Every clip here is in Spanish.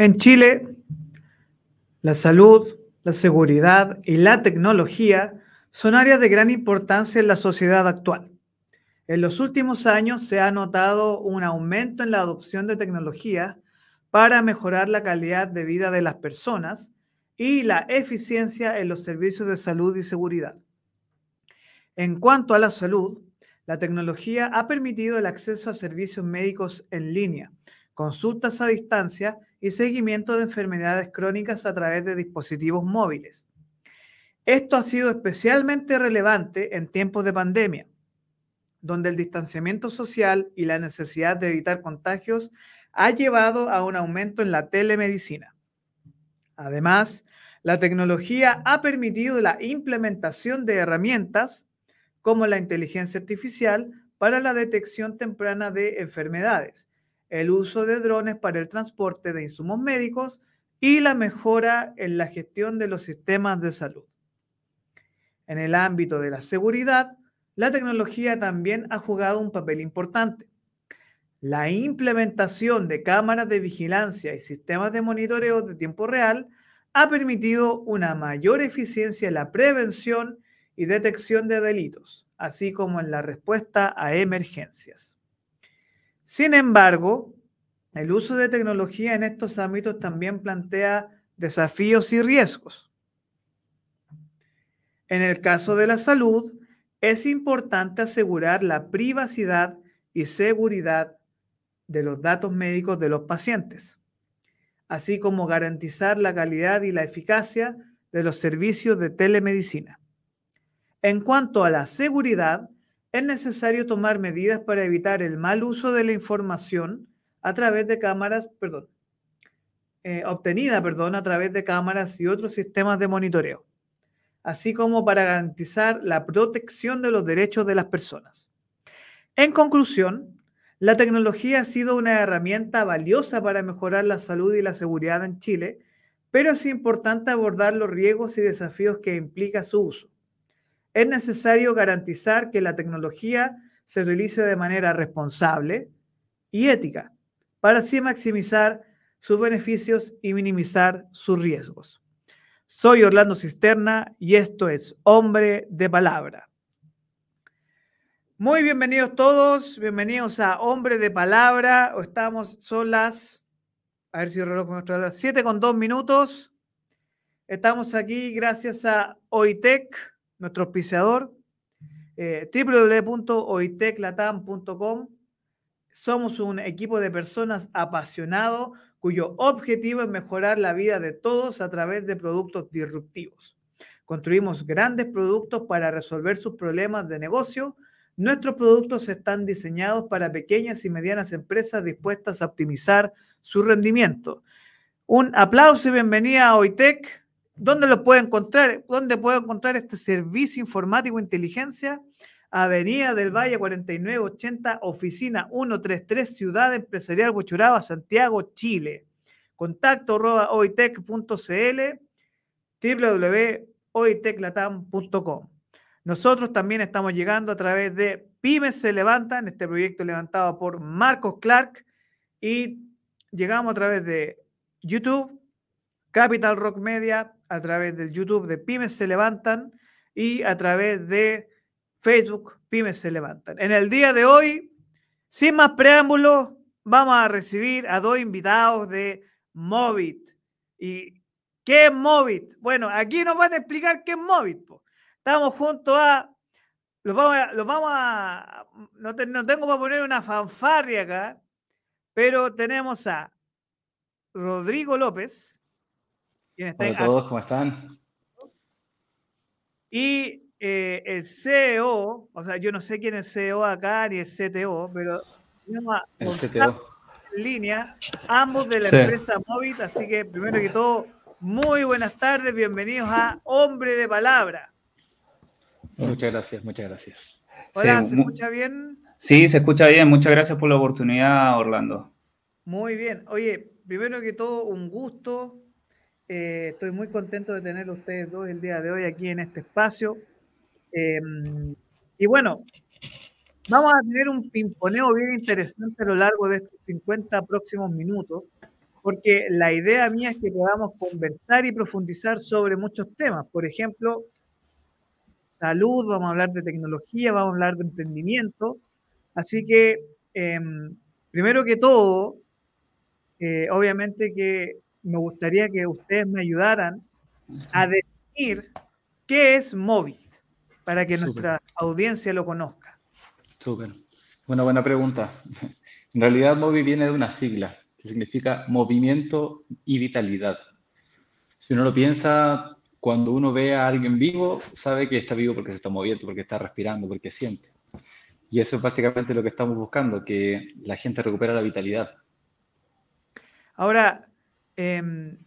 En Chile, la salud, la seguridad y la tecnología son áreas de gran importancia en la sociedad actual. En los últimos años se ha notado un aumento en la adopción de tecnologías para mejorar la calidad de vida de las personas y la eficiencia en los servicios de salud y seguridad. En cuanto a la salud, la tecnología ha permitido el acceso a servicios médicos en línea, consultas a distancia y seguimiento de enfermedades crónicas a través de dispositivos móviles. Esto ha sido especialmente relevante en tiempos de pandemia, donde el distanciamiento social y la necesidad de evitar contagios ha llevado a un aumento en la telemedicina. Además, la tecnología ha permitido la implementación de herramientas como la inteligencia artificial para la detección temprana de enfermedades, el uso de drones para el transporte de insumos médicos y la mejora en la gestión de los sistemas de salud. En el ámbito de la seguridad, la tecnología también ha jugado un papel importante. La implementación de cámaras de vigilancia y sistemas de monitoreo de tiempo real ha permitido una mayor eficiencia en la prevención y detección de delitos, así como en la respuesta a emergencias. Sin embargo, el uso de tecnología en estos ámbitos también plantea desafíos y riesgos. En el caso de la salud, es importante asegurar la privacidad y seguridad de los datos médicos de los pacientes, así como garantizar la calidad y la eficacia de los servicios de telemedicina. En cuanto a la seguridad, es necesario tomar medidas para evitar el mal uso de la información a través de cámaras, perdón, eh, obtenida, perdón, a través de cámaras y otros sistemas de monitoreo, así como para garantizar la protección de los derechos de las personas. En conclusión, la tecnología ha sido una herramienta valiosa para mejorar la salud y la seguridad en Chile, pero es importante abordar los riesgos y desafíos que implica su uso es necesario garantizar que la tecnología se utilice de manera responsable y ética para así maximizar sus beneficios y minimizar sus riesgos. Soy Orlando Cisterna y esto es Hombre de Palabra. Muy bienvenidos todos, bienvenidos a Hombre de Palabra. Estamos, son las, a ver si el reloj con 7 con 2 minutos. Estamos aquí gracias a OITEC, nuestro auspiciador, eh. Somos un equipo de personas apasionados cuyo objetivo es mejorar la vida de todos a través de productos disruptivos. Construimos grandes productos para resolver sus problemas de negocio. Nuestros productos están diseñados para pequeñas y medianas empresas dispuestas a optimizar su rendimiento. Un aplauso y bienvenida a OITEC. ¿Dónde lo puede encontrar? ¿Dónde puede encontrar este servicio informático e inteligencia? Avenida del Valle 4980, oficina 133, Ciudad Empresarial Huachuraba, Santiago, Chile. Contacto arroba oitec.cl, www.oiteclatam.com. Nosotros también estamos llegando a través de Pymes se levantan, este proyecto levantado por Marcos Clark, y llegamos a través de YouTube, Capital Rock Media, a través del YouTube de Pymes se levantan y a través de Facebook Pymes se levantan. En el día de hoy, sin más preámbulos, vamos a recibir a dos invitados de Movit. ¿Y qué es Movit? Bueno, aquí nos van a explicar qué es Movit. Estamos junto a los vamos a, no, no, tengo para poner una fanfarria acá, pero tenemos a Rodrigo López, Hola a todos, ¿cómo están? Y eh, el CEO, o sea, yo no sé quién es CEO acá ni el CTO, pero el CTO. en línea, ambos de la empresa Movit, así que primero que todo, muy buenas tardes, bienvenidos a Hombre de Palabra. Muchas gracias, muchas gracias. Hola, ¿se escucha bien? Sí, se escucha bien, muchas gracias por la oportunidad, Orlando. Muy bien, oye, primero que todo, un gusto eh, estoy muy contento de tener a ustedes dos el día de hoy aquí en este espacio. Em, y bueno, vamos a tener un pimponeo bien interesante a lo largo de estos 50 próximos minutos. porque la idea mía es que podamos conversar y profundizar sobre muchos temas. Por ejemplo, salud, vamos a hablar de tecnología, vamos a hablar de emprendimiento. Así que, em, primero que todo, eh, obviamente que me gustaría que ustedes me ayudaran a definir qué es Movit, para que nuestra audiencia lo conozca. Súper. Una buena pregunta. En realidad, Movit viene de una sigla que significa movimiento y vitalidad. Si uno lo piensa, cuando uno ve a alguien vivo, sabe que está vivo porque se está moviendo, porque está respirando, porque siente. Y eso es básicamente lo que estamos buscando, que la gente recupere la vitalidad. Ahora, em,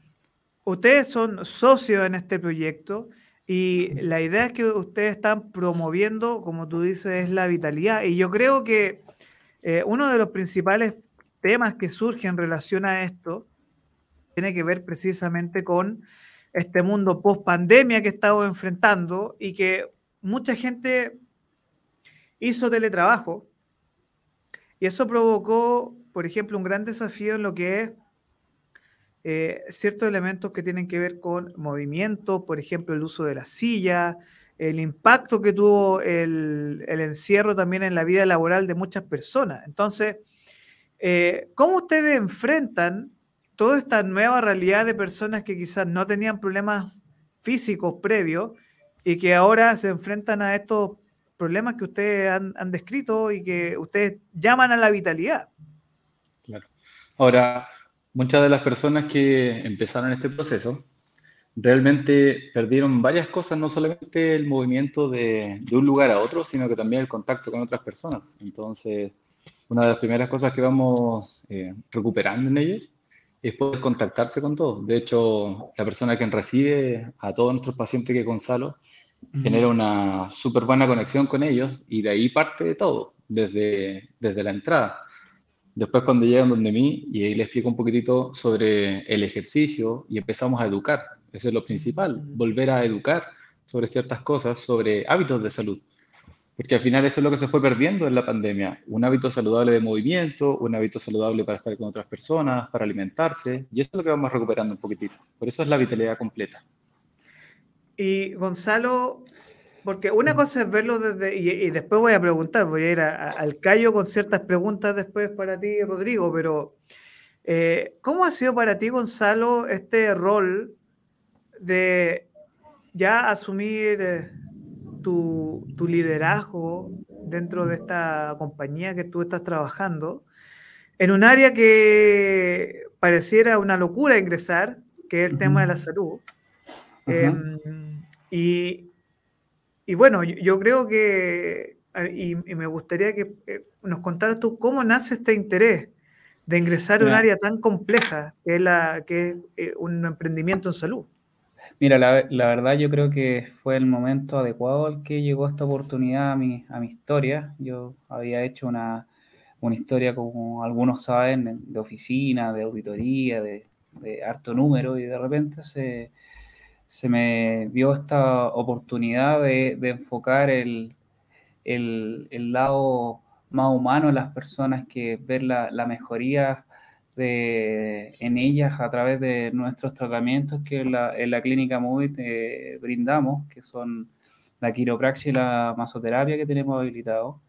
ustedes son socios en este proyecto y la idea es que ustedes están promoviendo, como tú dices, es la vitalidad. Y yo creo que eh, uno de los principales temas que surgen en relación a esto tiene que ver precisamente con este mundo post pandemia que estamos enfrentando y que mucha gente hizo teletrabajo y eso provocó, por ejemplo, un gran desafío en lo que es eh, ciertos elementos que tienen que ver con movimiento, por ejemplo, el uso de la silla, el impacto que tuvo el, encierro también en la vida laboral de muchas personas. Entonces, eh, ¿cómo ustedes enfrentan toda esta nueva realidad de personas que quizás no tenían problemas físicos previos y que ahora se enfrentan a estos problemas que ustedes han, descrito y que ustedes llaman a la vitalidad. Claro. Ahora, muchas de las personas que empezaron este proceso realmente perdieron varias cosas, no solamente el movimiento de, un lugar a otro, sino que también el contacto con otras personas. Entonces, una de las primeras cosas que vamos eh, recuperando en ellos es poder contactarse con todos. De hecho, la persona que recibe a todos nuestros pacientes que es Gonzalo, genera una súper buena conexión con ellos y de ahí parte de todo, desde, desde la entrada. Después cuando llegan donde mí y ahí les explico un poquitito sobre el ejercicio y empezamos a educar. Eso es lo principal, volver a educar sobre ciertas cosas, sobre hábitos de salud. Porque al final eso es lo que se fue perdiendo en la pandemia. Un hábito saludable de movimiento, un hábito saludable para estar con otras personas, para alimentarse. Y eso es lo que vamos recuperando un poquitito. Por eso es la vitalidad completa. Y Gonzalo, porque una cosa es verlo desde, y, después voy a preguntar, voy a ir al callo con ciertas preguntas después para ti, Rodrigo, pero eh, ¿cómo ha sido para ti, Gonzalo, este rol de ya asumir... Eh, tu, liderazgo dentro de esta compañía que tú estás trabajando en un área que pareciera una locura ingresar, que es el tema de la salud. Em, y, bueno, yo, creo que, y, me gustaría que eh, nos contaras tú cómo nace este interés de ingresar a un área tan compleja que es, la, que es eh, un emprendimiento en salud. Mira, la, verdad yo creo que fue el momento adecuado al que llegó esta oportunidad a mi, a mi historia. Yo había hecho una, historia, como algunos saben, de oficina, de auditoría, de, harto número, y de repente se, me dio esta oportunidad de, enfocar el, lado más humano de las personas, que ver la, la mejoría en ellas a través de nuestros tratamientos que en la, clínica MOVIT eh, brindamos, que son la quiropraxia y la masoterapia que tenemos habilitado.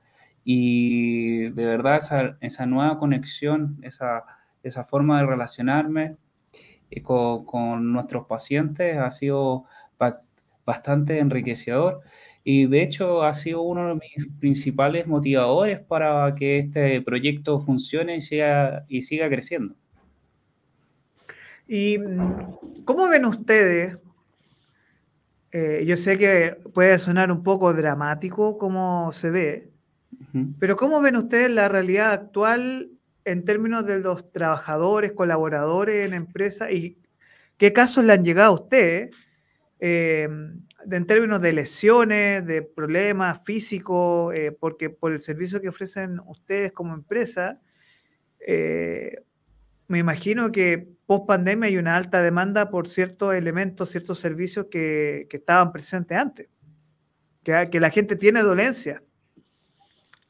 Y de verdad esa, esa nueva conexión, esa, esa, forma de relacionarme con, con, nuestros pacientes ha sido bastante enriquecedor y de hecho ha sido uno de mis principales motivadores para que este proyecto funcione y siga, y siga creciendo. ¿Y mm, cómo ven ustedes? Eh, yo sé que puede sonar un poco dramático como se ve, pero ¿cómo ven ustedes la realidad actual en términos de los trabajadores, colaboradores en empresas y qué casos le han llegado a ustedes? Eh, en términos de lesiones, de problemas físicos, eh, porque por el servicio que ofrecen ustedes como empresa, eh, me imagino que post pandemia hay una alta demanda por ciertos elementos, ciertos servicios que, estaban presentes antes, que, la gente tiene dolencia.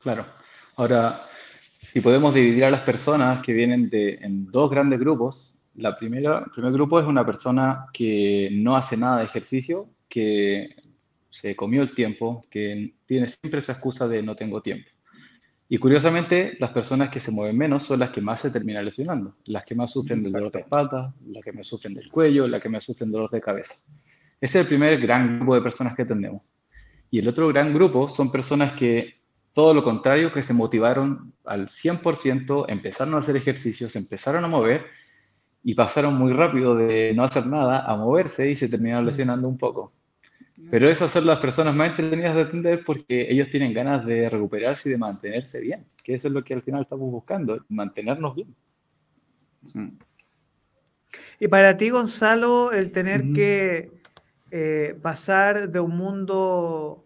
Claro. Ahora, si podemos dividir a las personas que vienen de, en dos grandes grupos, La primera, el primer grupo es una persona que no hace nada de ejercicio, que se comió el tiempo, que tiene siempre esa excusa de no tengo tiempo. Y curiosamente, las personas que se mueven menos son las que más se terminan lesionando, las que más sufren del dolor de espalda, las que más sufren del cuello, las que más sufren dolor de cabeza. Ese es el primer gran grupo de personas que tenemos. Y el otro gran grupo son personas que, todo lo contrario, que se motivaron al 100%, empezaron a hacer ejercicios, empezaron a mover y pasaron muy rápido de no hacer nada a moverse y se terminaron lesionando un poco. Pero eso hacer las personas más entretenidas de atender porque ellos tienen ganas de recuperarse y de mantenerse bien, que eso es lo que al final estamos buscando, mantenernos bien. Y para ti, Gonzalo, el tener que eh, pasar de un mundo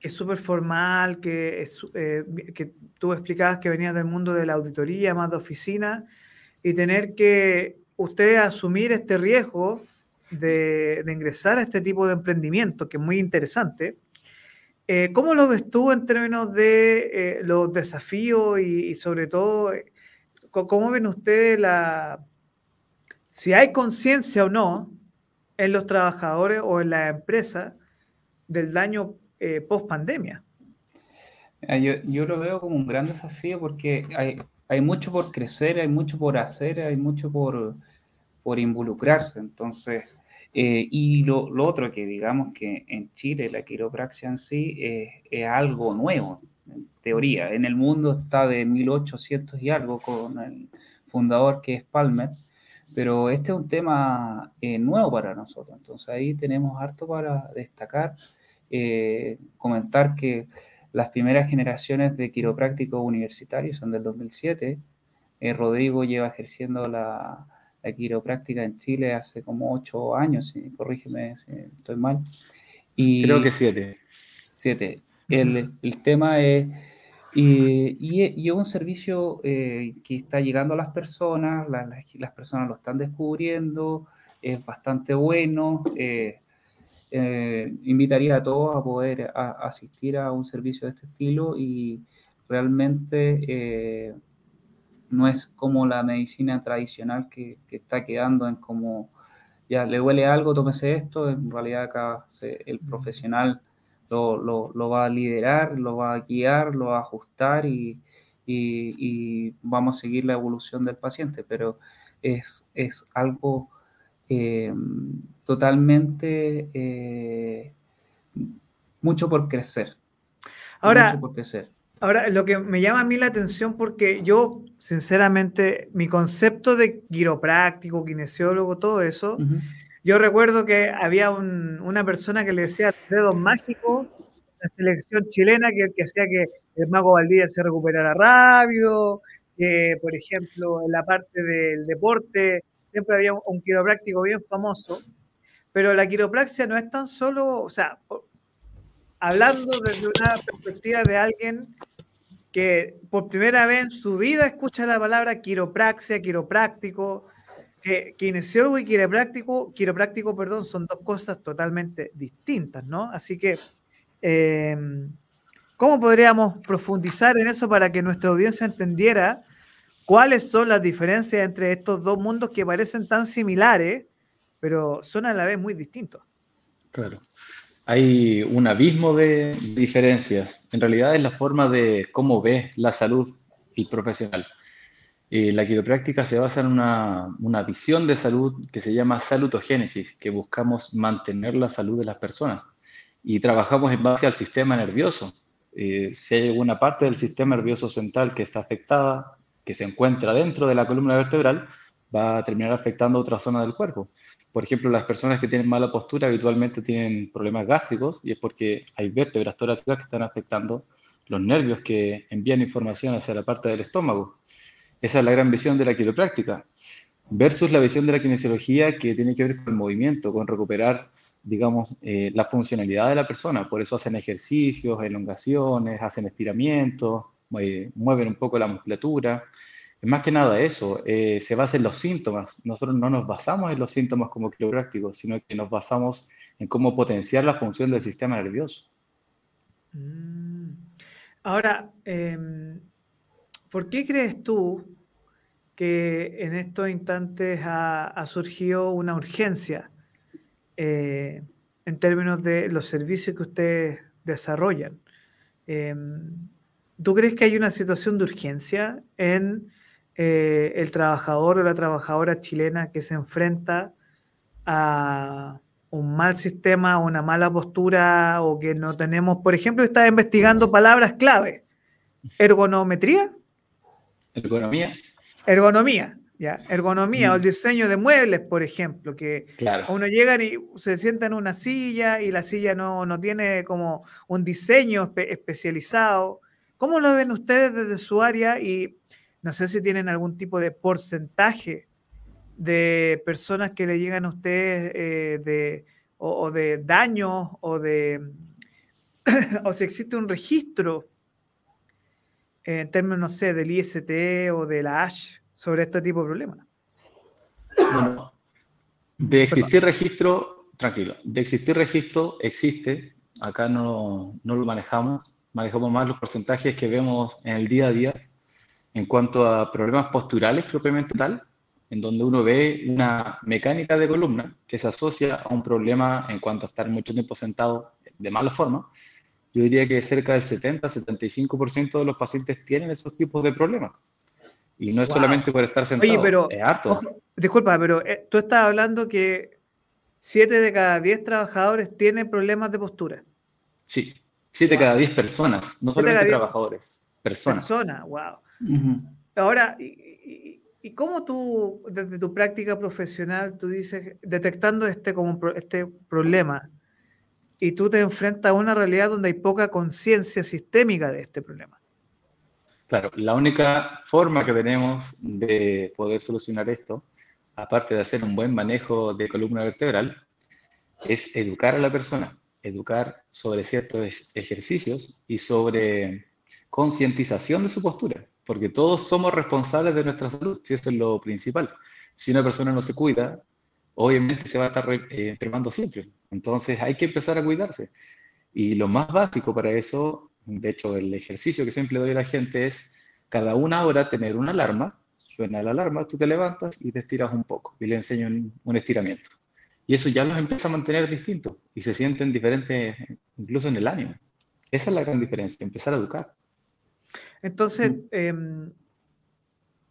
que es súper formal, que, es, eh, que tú explicabas que venías del mundo de la auditoría, más de oficina, y tener que usted asumir este riesgo de, ingresar a este tipo de emprendimiento, que es muy interesante. Eh, ¿Cómo lo ves tú en términos de eh, los desafíos y, sobre todo, eh, cómo ven ustedes la, si hay conciencia o no en los trabajadores o en la empresa del daño post pandemia? Yo, yo, lo veo como un gran desafío porque hay, hay mucho por crecer, hay mucho por hacer, hay mucho por, por involucrarse. Entonces, eh, y lo, otro que digamos que en Chile la quiropraxia en sí es algo nuevo, en teoría. En el mundo está de 1800 y algo con el fundador que es Palmer, pero este es un tema eh, nuevo para nosotros. Entonces ahí tenemos harto para destacar, eh, comentar que las primeras generaciones de quiroprácticos universitarios son del 2007. Rodrigo lleva ejerciendo la, la quiropráctica en Chile hace como ocho años, corrígeme si estoy mal. Y, Creo que siete. Siete. El, el tema es, y, y, es un servicio eh, que está llegando a las personas, las, las, personas lo están descubriendo, es bastante bueno. Eh, eh, invitaría a todos a poder asistir a un servicio de este estilo y realmente no es como la medicina tradicional que, está quedando en como, ya le huele algo, tómese esto, en realidad acá el profesional lo, va a liderar, lo va a guiar, lo va a ajustar y, vamos a seguir la evolución del paciente, pero es, es algo eh, totalmente eh, mucho por crecer. Ahora, mucho por crecer. Ahora, lo que me llama a mí la atención porque yo, sinceramente, mi concepto de quiropráctico, kinesiólogo, todo eso, yo recuerdo que había una persona que le decía dedos mágicos, la selección chilena, que, que hacía que el mago Valdía se recuperara rápido, que, por ejemplo, en la parte del deporte siempre había un, quiropráctico bien famoso, pero la quiropraxia no es tan solo, o sea, hablando desde una perspectiva de alguien que por primera vez en su vida escucha la palabra quiropraxia, quiropráctico, que kinesiólogo y quiropráctico, quiropráctico, perdón, son dos cosas totalmente distintas, ¿no? Así que, em, ¿cómo podríamos profundizar en eso para que nuestra audiencia entendiera cuáles son las diferencias entre estos dos mundos que parecen tan similares, pero son a la vez muy distintos? Claro hay un abismo de diferencias. En realidad es la forma de cómo ves la salud y profesional. Eh, la quiropráctica se basa en una, una, visión de salud que se llama salutogénesis, que buscamos mantener la salud de las personas y trabajamos en base al sistema nervioso. Eh, si hay alguna parte del sistema nervioso central que está afectada, que se encuentra dentro de la columna vertebral, va a terminar afectando otra zona del cuerpo. Por ejemplo, las personas que tienen mala postura habitualmente tienen problemas gástricos y es porque hay vértebras torácicas que están afectando los nervios que envían información hacia la parte del estómago. Esa es la gran visión de la quiropráctica. Versus la visión de la kinesiología que tiene que ver con el movimiento, con recuperar, digamos, eh, la funcionalidad de la persona. Por eso hacen ejercicios, elongaciones, hacen estiramientos, mueven un poco la musculatura más que nada eso, eh, se basa en los síntomas. Nosotros no nos basamos en los síntomas como quiroprácticos, sino que nos basamos en cómo potenciar la función del sistema nervioso. Mm. Ahora, em, ¿por qué crees tú que en estos instantes ha, surgido una urgencia eh, en términos de los servicios que ustedes desarrollan. ¿Tú crees que hay una situación de urgencia en eh, el trabajador o la trabajadora chilena que se enfrenta a un mal sistema, una mala postura o que no tenemos, por ejemplo, está investigando palabras clave. Ergonometría. Ergonomía. Ergonomía, ya. Ergonomía o el mm. diseño de muebles, por ejemplo, que uno llega y se sienta en una silla y la silla no, no tiene como un diseño especializado. ¿Cómo lo ven ustedes desde su área? Y no sé si tienen algún tipo de porcentaje de personas que le llegan a ustedes eh, de, o, de daños o de o si existe un registro en términos, no sé, del IST o de la ASH sobre este tipo de problemas. Bueno, de existir registro, tranquilo, de existir registro existe, acá no, no lo manejamos, manejamos más los porcentajes que vemos en el día a día en cuanto a problemas posturales propiamente tal, en donde uno ve una mecánica de columna que se asocia a un problema en cuanto a estar mucho tiempo sentado de mala forma, yo diría que cerca del 70-75% de los pacientes tienen esos tipos de problemas. Y no es solamente por estar sentado, Oye, pero, es harto. disculpa, pero eh, tú estás hablando que 7 de cada 10 trabajadores tienen problemas de postura. Sí, 7 de cada 10 personas, no solamente trabajadores, personas. Personas, wow. Ahora, ¿y, cómo tú, desde tu práctica profesional, tú dices, detectando este, como, este problema, y tú te enfrentas a una realidad donde hay poca conciencia sistémica de este problema? Claro, la única forma que tenemos de poder solucionar esto, aparte de hacer un buen manejo de columna vertebral, es educar a la persona, educar sobre ciertos ejercicios y sobre concientización de su postura porque todos somos responsables de nuestra salud, si eso es lo principal. Si una persona no se cuida, obviamente se va a estar eh, siempre. Entonces hay que empezar a cuidarse. Y lo más básico para eso, de hecho el ejercicio que siempre doy a la gente es cada una hora tener una alarma, suena la alarma, tú te levantas y te estiras un poco y le enseño un, estiramiento. Y eso ya los empieza a mantener distintos y se sienten diferentes incluso en el ánimo. Esa es la gran diferencia, empezar a educar. Entonces, em,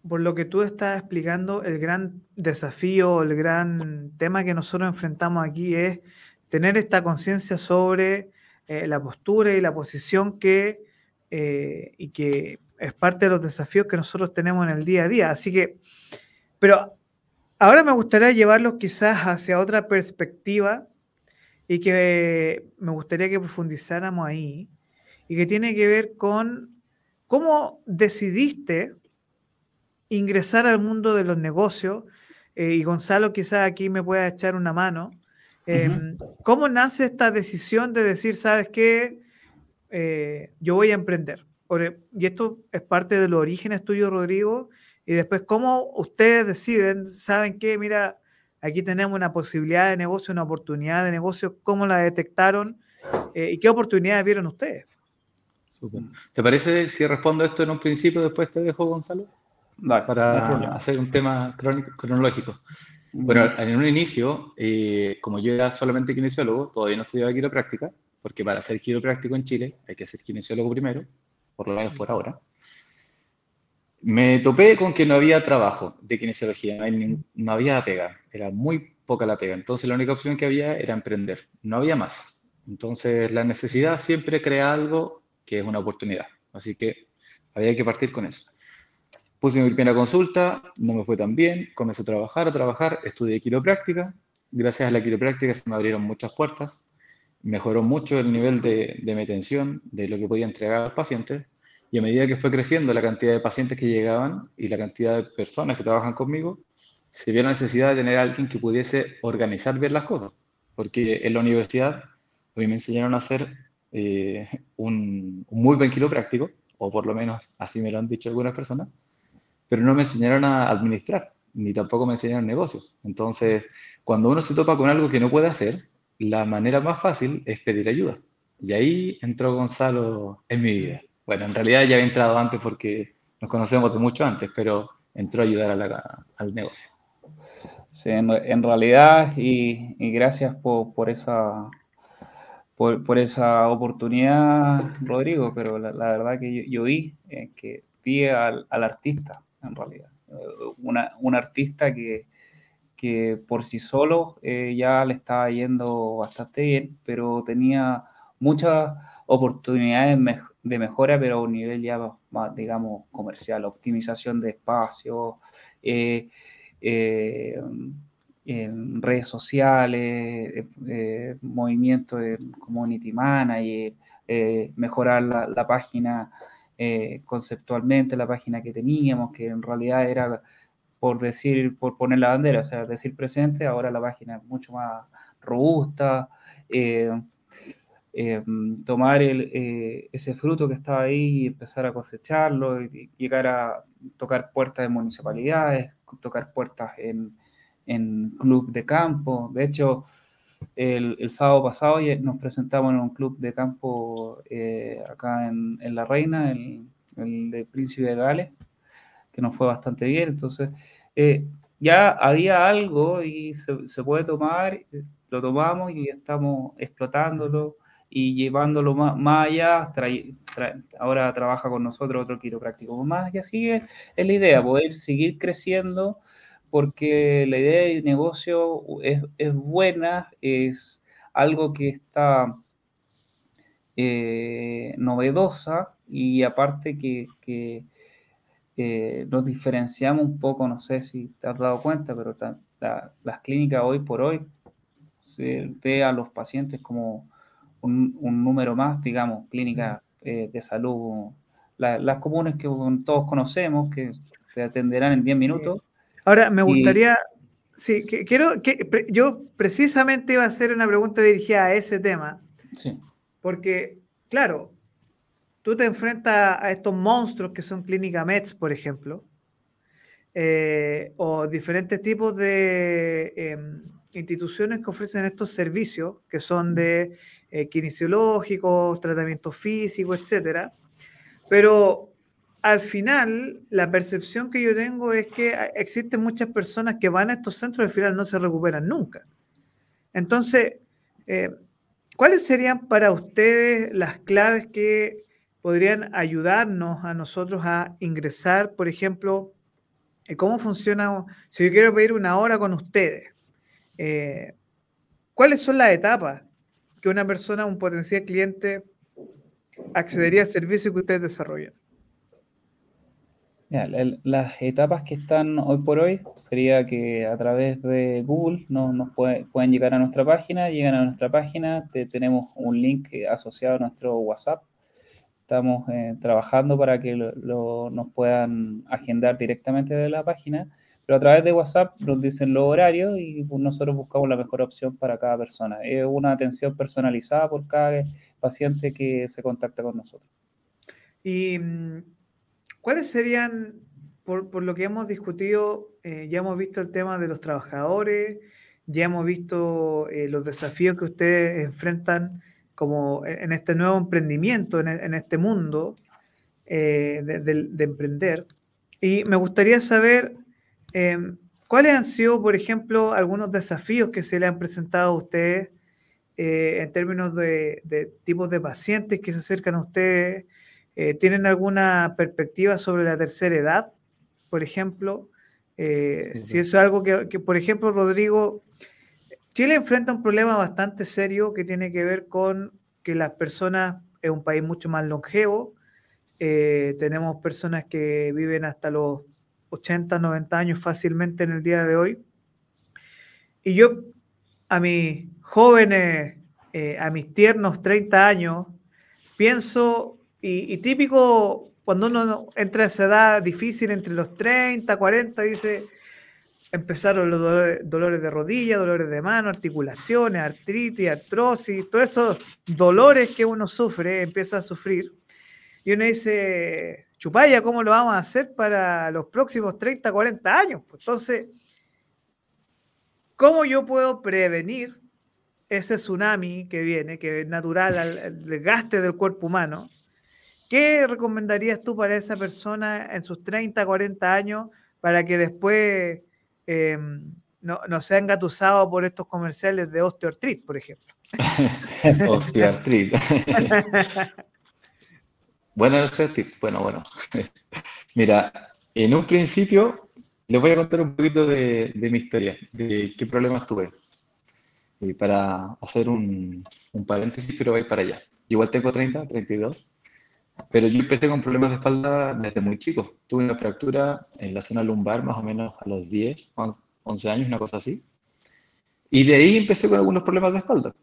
por lo que tú estás explicando, el gran desafío, el gran tema que nosotros enfrentamos aquí es tener esta conciencia sobre eh, la postura y la posición que, eh, y que es parte de los desafíos que nosotros tenemos en el día a día. Así que, pero ahora me gustaría llevarlos quizás hacia otra perspectiva y que me gustaría que profundizáramos ahí y que tiene que ver con ¿Cómo decidiste ingresar al mundo de los negocios? Eh, y Gonzalo quizás aquí me pueda echar una mano. Em, ¿Cómo nace esta decisión de decir, sabes qué, eh, yo voy a emprender? Y esto es parte de los orígenes tuyos, Rodrigo. Y después, ¿cómo ustedes deciden, saben qué, mira, aquí tenemos una posibilidad de negocio, una oportunidad de negocio, ¿cómo la detectaron? Eh, ¿Y qué oportunidades vieron ustedes? ¿Te parece si respondo esto en un principio, después te dejo, Gonzalo? para hacer un tema cronológico. Bueno, en un inicio, eh, como yo era solamente kinesiólogo, todavía no estudiaba quiropráctica, porque para ser quiropráctico en Chile hay que ser kinesiólogo primero, por lo menos por ahora. Me topé con que no había trabajo de kinesiología, no, no había pega, era muy poca la pega. Entonces la única opción que había era emprender, no había más. Entonces la necesidad siempre crea algo que es una oportunidad. Así que había que partir con eso. Puse mi primera consulta, no me fue tan bien, comencé a trabajar, a trabajar, estudié quiropráctica. Gracias a la quiropráctica se me abrieron muchas puertas, mejoró mucho el nivel de, de mi atención, de lo que podía entregar al paciente. Y a medida que fue creciendo la cantidad de pacientes que llegaban y la cantidad de personas que trabajan conmigo, se vio la necesidad de tener alguien que pudiese organizar bien las cosas. Porque en la universidad a mí me enseñaron a hacer eh, un, muy buen quiropráctico, o por lo menos así me lo han dicho algunas personas, pero no me enseñaron a administrar, ni tampoco me enseñaron negocios. Entonces, cuando uno se topa con algo que no puede hacer, la manera más fácil es pedir ayuda. Y ahí entró Gonzalo en mi vida. Bueno, en realidad ya había entrado antes porque nos conocemos de mucho antes, pero entró a ayudar al negocio. Sí, en, realidad, y, gracias por, esa, por, esa oportunidad, Rodrigo, pero la, verdad que yo, vi eh, que vi al, artista, en realidad. Una, un artista que, que por sí solo eh, ya le estaba yendo bastante bien, pero tenía muchas oportunidades de mejora, pero a un nivel ya más, digamos, comercial, optimización de espacio, eh, eh, en redes sociales, eh, movimiento de community manager, mejorar la, página conceptualmente, la página que teníamos, que en realidad era por decir, por poner la bandera, o sea, decir presente, ahora la página es mucho más robusta. Tomar ese fruto que estaba ahí y empezar a cosecharlo, llegar a tocar puertas de municipalidades, tocar puertas en, en club de campo. De hecho, el, sábado pasado nos presentamos en un club de campo eh, acá en, en, La Reina, el, el, de Príncipe de Gales, que nos fue bastante bien. Entonces, eh, ya había algo y se, se, puede tomar, lo tomamos y estamos explotándolo y llevándolo más, allá. ahora trabaja con nosotros otro quiropráctico más y así es, es, la idea, poder seguir creciendo porque la idea de negocio es, es buena, es algo que está eh, novedosa y aparte que, que eh, nos diferenciamos un poco, no sé si te has dado cuenta, pero las clínicas hoy por hoy se ve a los pacientes como un, número más, digamos, clínicas eh, de salud, las comunes que todos conocemos, que se atenderán en 10 minutos. Ahora, me gustaría, sí, que, quiero, que yo precisamente iba a hacer una pregunta dirigida a ese tema, sí. porque, claro, tú te enfrentas a estos monstruos que son Clínica Mets, por ejemplo, eh, o diferentes tipos de em, instituciones que ofrecen estos servicios, que son de eh, kinesiológicos, tratamiento físico, etcétera. Pero al final, la percepción que yo tengo es que existen muchas personas que van a estos centros y al final no se recuperan nunca. Entonces, eh, ¿cuáles serían para ustedes las claves que podrían ayudarnos a nosotros a ingresar, por ejemplo, cómo funciona, si yo quiero pedir una hora con ustedes, eh, ¿cuáles son las etapas que una persona, un potencial cliente, accedería al servicio que ustedes desarrollan? las etapas que están hoy por hoy sería que a través de Google nos, pueden llegar a nuestra página, llegan a nuestra página, tenemos un link asociado a nuestro WhatsApp. Estamos eh, trabajando para que nos puedan agendar directamente de la página pero a través de WhatsApp nos dicen los horarios y pues, nosotros buscamos la mejor opción para cada persona. Es una atención personalizada por cada paciente que se contacta con nosotros. ¿Y mm, cuáles serían, por, lo que hemos discutido, eh, ya hemos visto el tema de los trabajadores, ya hemos visto eh, los desafíos que ustedes enfrentan como en este nuevo emprendimiento, en, este mundo eh, de emprender. Y me gustaría saber Em, ¿Cuáles han sido, por ejemplo, algunos desafíos que se le han presentado a ustedes eh, en términos de, tipos de pacientes que se acercan a ustedes? Eh, ¿Tienen alguna perspectiva sobre la tercera edad, por ejemplo? Eh, si eso es algo que, que, por ejemplo, Rodrigo, Chile enfrenta un problema bastante serio que tiene que ver con que las personas es un país mucho más longevo. tenemos personas que viven hasta los 80, 90 años fácilmente en el día de hoy. Y yo a mis jóvenes, eh, a mis tiernos 30 años, pienso, y, típico cuando uno entra a esa edad difícil entre los 30, 40, dice, empezaron los dolores, de rodilla, dolores de mano, articulaciones, artritis, artrosis, todos esos dolores que uno sufre, empieza a sufrir. Y uno dice, Chupaya, ¿cómo lo vamos a hacer para los próximos 30, 40 años? Pues entonces, ¿cómo yo puedo prevenir ese tsunami que viene, que es natural al, desgaste del cuerpo humano? ¿Qué recomendarías tú para esa persona en sus 30, 40 años para que después em, no, no sea engatusado por estos comerciales de osteoartritis, por ejemplo. osteoartritis. bueno. Bueno, bueno. Mira, en un principio les voy a contar un poquito de, mi historia, de qué problemas tuve. Y para hacer un, un paréntesis, pero voy para allá. Igual tengo 30, 32. Pero yo empecé con problemas de espalda desde muy chico. Tuve una fractura en la zona lumbar más o menos a los 10, 11 años, una cosa así. Y de ahí empecé con algunos problemas de espalda.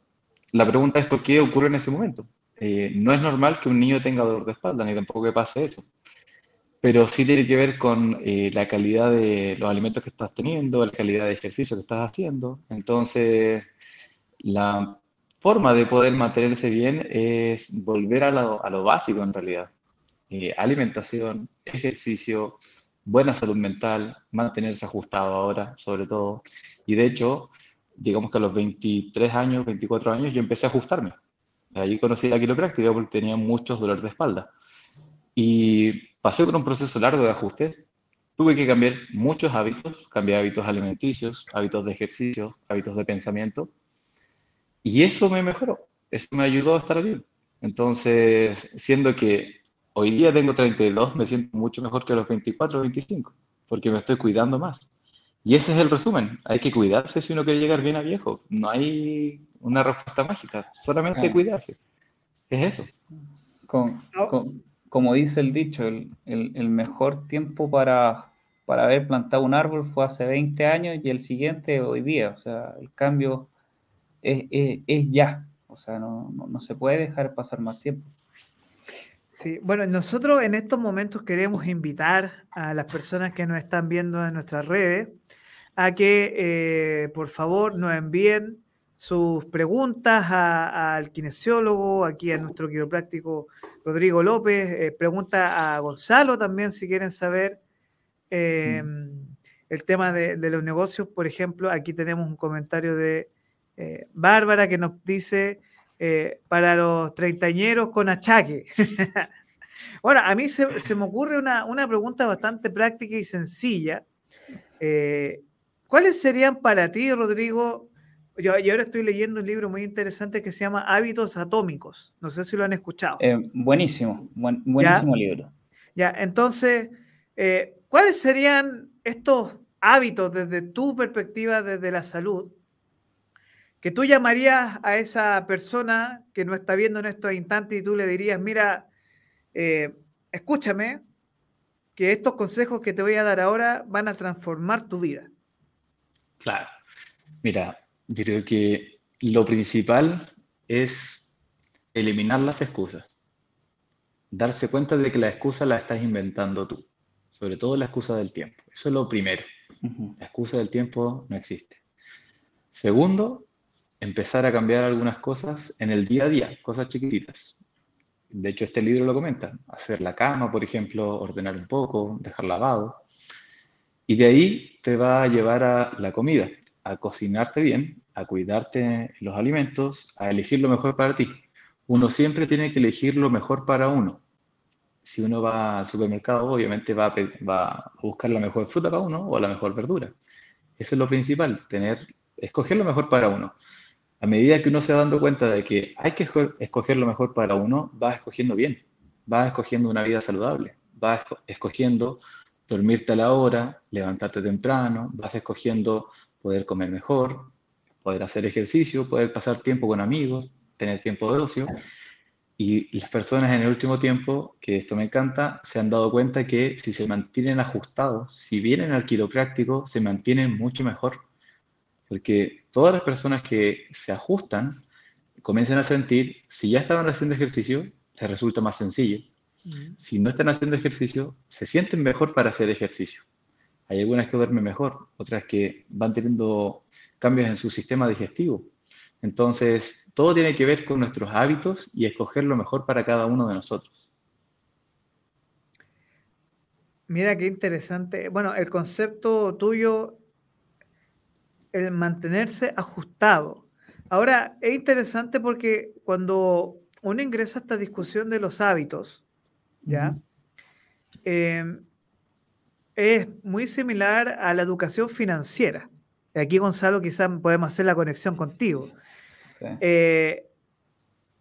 La pregunta es por qué ocurre en ese momento. Eh, no es normal que un niño tenga dolor de espalda, ni tampoco que pase eso. Pero sí tiene que ver con eh, la calidad de los alimentos que estás teniendo, la calidad de ejercicio que estás haciendo. Entonces, la forma de poder mantenerse bien es volver a lo, básico en realidad. Eh, alimentación, ejercicio, buena salud mental, mantenerse ajustado ahora, sobre todo. Y de hecho, digamos que a los 23 años, 24 años, yo empecé a ajustarme. Allí conocí la quiropráctica porque tenía muchos dolores de espalda. Y pasé por un proceso largo de ajuste. Tuve que cambiar muchos hábitos, cambiar hábitos alimenticios, hábitos de ejercicio, hábitos de pensamiento y eso me mejoró, eso me ayudó a estar bien. Entonces, siendo que hoy día tengo 32, me siento mucho mejor que los 24 o 25, porque me estoy cuidando más. Y ese es el resumen, hay que cuidarse si uno quiere llegar bien a viejo. No hay una respuesta mágica, solamente cuidarse. Es eso. como dice el dicho, el, el, mejor tiempo para, para haber plantado un árbol fue hace 20 años y el siguiente hoy día. O sea, el cambio es, ya, o sea, no, se puede dejar pasar más tiempo. Sí, bueno, nosotros en estos momentos queremos invitar a las personas que nos están viendo en nuestras redes a que eh, por favor nos envíen sus preguntas al kinesiólogo, aquí a nuestro quiropráctico Rodrigo López, eh, pregunta a Gonzalo también si quieren saber eh, el tema de, los negocios. Por ejemplo, aquí tenemos un comentario de eh, Bárbara que nos dice eh, para los treintañeros con achaque. Ahora, a mí se, me ocurre una, pregunta bastante práctica y sencilla. Eh, ¿Cuáles serían para ti, Rodrigo? Yo, ahora estoy leyendo un libro muy interesante que se llama Hábitos Atómicos. No sé si lo han escuchado. buenísimo, buenísimo libro. Ya, entonces, ¿cuáles serían estos hábitos desde tu perspectiva, desde la salud, que tú llamarías a esa persona que no está viendo en estos instantes y tú le dirías, mira, eh, escúchame, que estos consejos que te voy a dar ahora van a transformar tu vida. Claro. Mira, yo creo que lo principal es eliminar las excusas. Darse cuenta de que la excusa la estás inventando tú. Sobre todo la excusa del tiempo. Eso es lo primero. La excusa del tiempo no existe. Segundo, empezar a cambiar algunas cosas en el día a día, cosas chiquititas. De hecho, este libro lo comenta. Hacer la cama, por ejemplo, ordenar un poco, dejar lavado. Y de ahí te va a llevar a la comida, a cocinarte bien, a cuidarte los alimentos, a elegir lo mejor para ti. Uno siempre tiene que elegir lo mejor para uno. Si uno va al supermercado, obviamente va a, va a buscar la mejor fruta para uno o la mejor verdura. Eso es lo principal, tener, escoger lo mejor para uno a medida que uno se va dando cuenta de que hay que escoger lo mejor para uno, va escogiendo bien, va escogiendo una vida saludable, va escogiendo dormirte a la hora, levantarte temprano, vas escogiendo poder comer mejor, poder hacer ejercicio, poder pasar tiempo con amigos, tener tiempo de ocio. Y las personas en el último tiempo, que esto me encanta, se han dado cuenta que si se mantienen ajustados, si vienen al quiropráctico, se mantienen mucho mejor porque todas las personas que se ajustan comienzan a sentir, si ya estaban haciendo ejercicio, les resulta más sencillo. Si no están haciendo ejercicio, se sienten mejor para hacer ejercicio. Hay algunas que duermen mejor, otras que van teniendo cambios en su sistema digestivo. Entonces, todo tiene que ver con nuestros hábitos y escoger lo mejor para cada uno de nosotros. Mira qué interesante. Bueno, el concepto tuyo el mantenerse ajustado. Ahora, es interesante porque cuando uno ingresa a esta discusión de los hábitos, ¿ya? Em, es muy similar a la educación financiera. Aquí, Gonzalo, quizás podemos hacer la conexión contigo. Eh,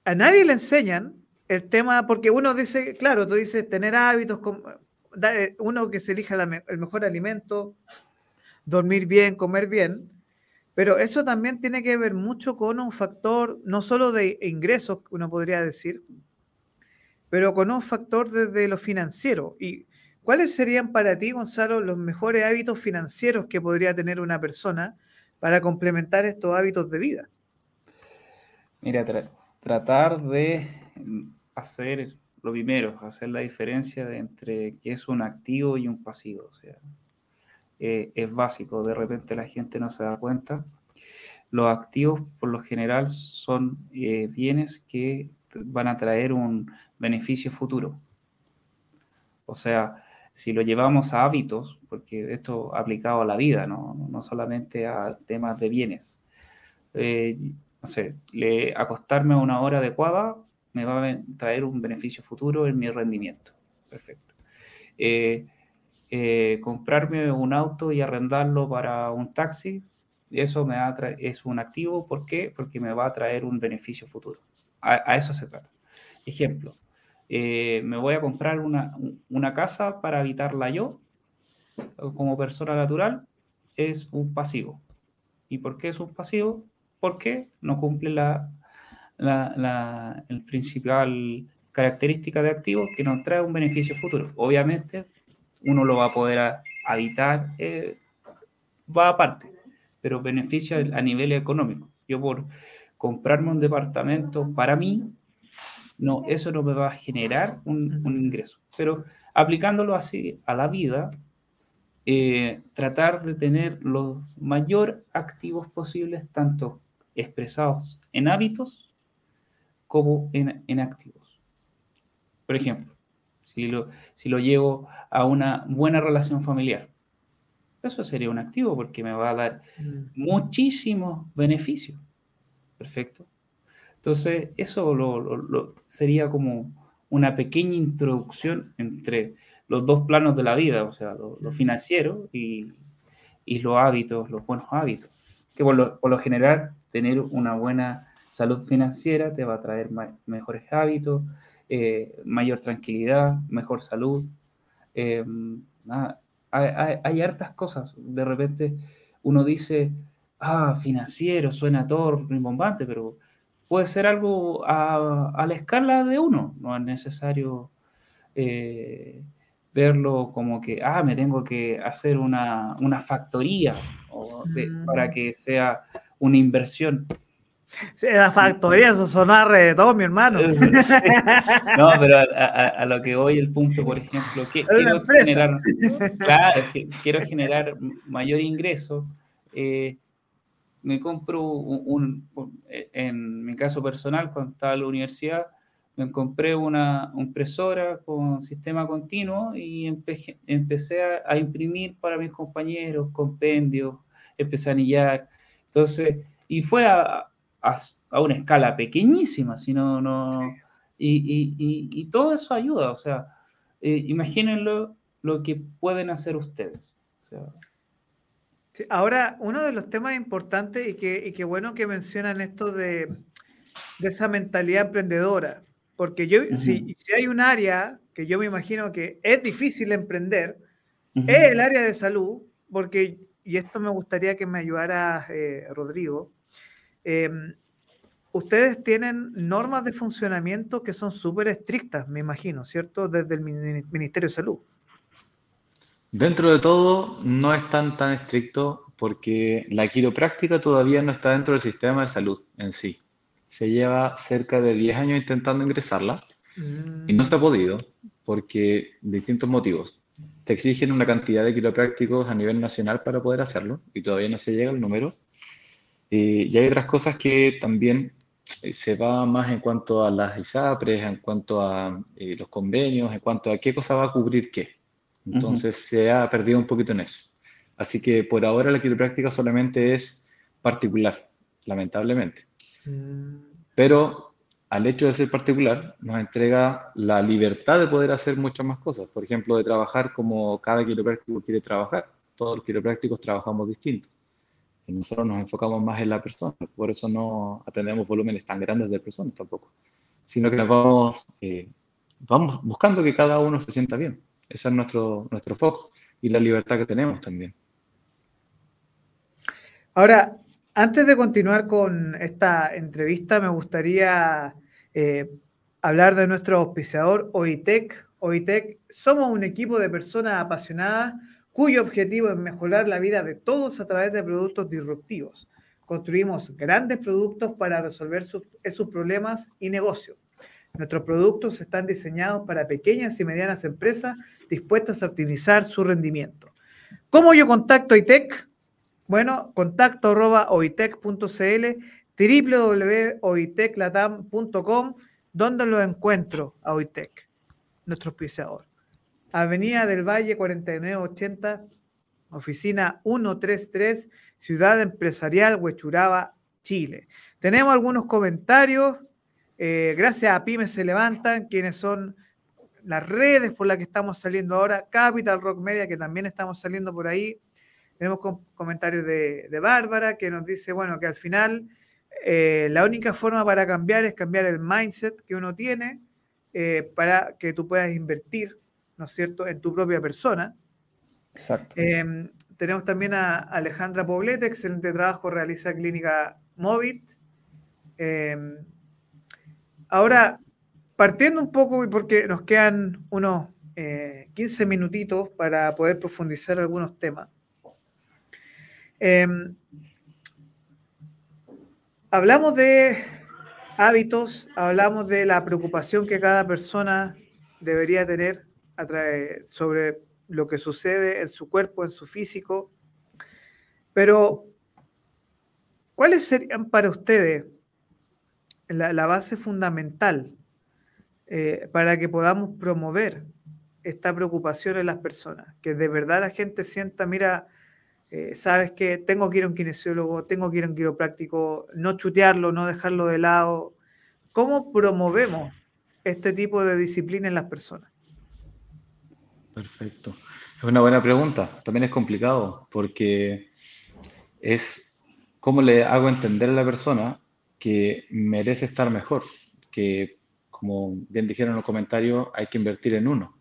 a nadie le enseñan el tema, porque uno dice, claro, tú dices tener hábitos, eh, uno que se elija el mejor alimento, dormir bien, comer bien, pero eso también tiene que ver mucho con un factor, no solo de ingresos, uno podría decir, pero con un factor desde lo financiero. ¿Y cuáles serían para ti, Gonzalo, los mejores hábitos financieros que podría tener una persona para complementar estos hábitos de vida? Mira, tratar de hacer lo primero, hacer la diferencia entre qué es un activo y un pasivo. O sea, eh, es básico, de repente la gente no se da cuenta. Los activos por lo general son eh, bienes que van a traer un beneficio futuro. O sea, si lo llevamos a hábitos, porque esto aplicado a la vida, no, solamente a temas de bienes. Eh, no sé, acostarme a una hora adecuada me va a traer un beneficio futuro en mi rendimiento. Perfecto. Eh, comprarme un auto y arrendarlo para un taxi, eso me es un activo. ¿Por qué? Porque me va a traer un beneficio futuro. A, eso se trata. Ejemplo, eh, me voy a comprar una, casa para habitarla yo como persona natural, es un pasivo. ¿Y por qué es un pasivo? Porque no cumple la el principal característica de activo que nos trae un beneficio futuro. Obviamente, uno lo va a poder habitar, eh, va aparte, pero beneficia a nivel económico. Yo por comprarme un departamento para mí, no, eso no me va a generar un, ingreso. Pero aplicándolo así a la vida, eh, tratar de tener los mayor activos posibles, tanto expresados en hábitos como en, en activos. Por ejemplo, si lo, si lo llevo a una buena relación familiar. Eso sería un activo porque me va a dar mm. muchísimos beneficios. Perfecto. Entonces, eso lo, sería como una pequeña introducción entre los dos planos de la vida, o sea, lo, mm. financiero y, y, los hábitos, los buenos hábitos. Que por lo, por lo, general, tener una buena salud financiera te va a traer mejores hábitos, eh, mayor tranquilidad, mejor salud. Eh, hay, hartas cosas. De repente uno dice, ah, financiero, suena todo rimbombante, pero puede ser algo a, la escala de uno. No es necesario eh, verlo como que, ah, me tengo que hacer una, factoría mm. para que sea una inversión. Sí, la factoría, eso de todo, mi hermano. No, pero a, lo que voy el punto, por ejemplo, que, quiero generar, claro, quiero generar mayor ingreso. Eh, me compro un, en mi caso personal, cuando estaba en la universidad, me compré una impresora con sistema continuo y empecé a, a imprimir para mis compañeros compendios, empecé a anillar. Entonces, y fue a, a, una escala pequeñísima, sino no... Y, todo eso ayuda, o sea, eh, imagínenlo lo que pueden hacer ustedes. Ahora, uno de los temas importantes y que, y bueno que mencionan esto de, esa mentalidad emprendedora, porque yo, si, si, hay un área que yo me imagino que es difícil emprender, es el área de salud, porque, y esto me gustaría que me ayudara eh, Rodrigo, Em, ustedes tienen normas de funcionamiento que son súper estrictas, me imagino, ¿cierto? Desde el Ministerio de Salud. Dentro de todo, no es tan, tan estricto porque la quiropráctica todavía no está dentro del sistema de salud en sí. Se lleva cerca de 10 años intentando ingresarla y no se ha podido porque distintos motivos. Te exigen una cantidad de quiroprácticos a nivel nacional para poder hacerlo y todavía no se llega al número. Eh, y hay otras cosas que también eh, se va más en cuanto a las ISAPRES, en cuanto a eh, los convenios, en cuanto a qué cosa va a cubrir qué. Entonces se ha perdido un poquito en eso. Así que por ahora la quiropráctica solamente es particular, lamentablemente. Mm. Pero al hecho de ser particular, nos entrega la libertad de poder hacer muchas más cosas. Por ejemplo, de trabajar como cada quiropráctico quiere trabajar. Todos los quiroprácticos trabajamos distintos. Y nosotros nos enfocamos más en la persona. Por eso no atendemos volúmenes tan grandes de personas tampoco. Sino que nos vamos, eh, vamos buscando que cada uno se sienta bien. Ese es nuestro, nuestro foco. Y la libertad que tenemos también. Ahora, antes de continuar con esta entrevista, me gustaría eh, hablar de nuestro auspiciador OITEC. OITEC, somos un equipo de personas apasionadas cuyo objetivo es mejorar la vida de todos a través de productos disruptivos. Construimos grandes productos para resolver sus, esos problemas y negocios. Nuestros productos están diseñados para pequeñas y medianas empresas dispuestas a optimizar su rendimiento. ¿Cómo yo contacto OITEC? Bueno, contacto oitec.cl, www.oiteclatam.com, donde lo encuentro a OITEC, nuestro auspiciador. Avenida del Valle 4980, oficina 133, Ciudad Empresarial, Huechuraba, Chile. Tenemos algunos comentarios. Eh, gracias a Pymes se levantan, quienes son las redes por las que estamos saliendo ahora, Capital Rock Media, que también estamos saliendo por ahí, tenemos comentarios de, Bárbara que nos dice, bueno, que al final eh, la única forma para cambiar es cambiar el mindset que uno tiene eh, para que tú puedas invertir, ¿no es cierto?, en tu propia persona. Exacto. Em, tenemos también a Alejandra Poblete, excelente trabajo, realiza Clínica Movit. Ahora, partiendo un poco, porque nos quedan unos 15 eh, minutitos para poder profundizar algunos temas. Em, hablamos de hábitos, hablamos de la preocupación que cada persona debería tener sobre lo que sucede en su cuerpo, en su físico, pero ¿cuáles serían para ustedes la, base fundamental eh, para que podamos promover esta preocupación en las personas? Que de verdad la gente sienta, mira, eh, sabes que tengo que ir a un kinesiólogo, tengo que ir a un quiropráctico, no chutearlo, no dejarlo de lado. ¿Cómo promovemos este tipo de disciplina en las personas? Perfecto. Es una buena pregunta. También es complicado porque es cómo le hago entender a la persona que merece estar mejor, que como bien dijeron en los comentarios, hay que invertir en uno.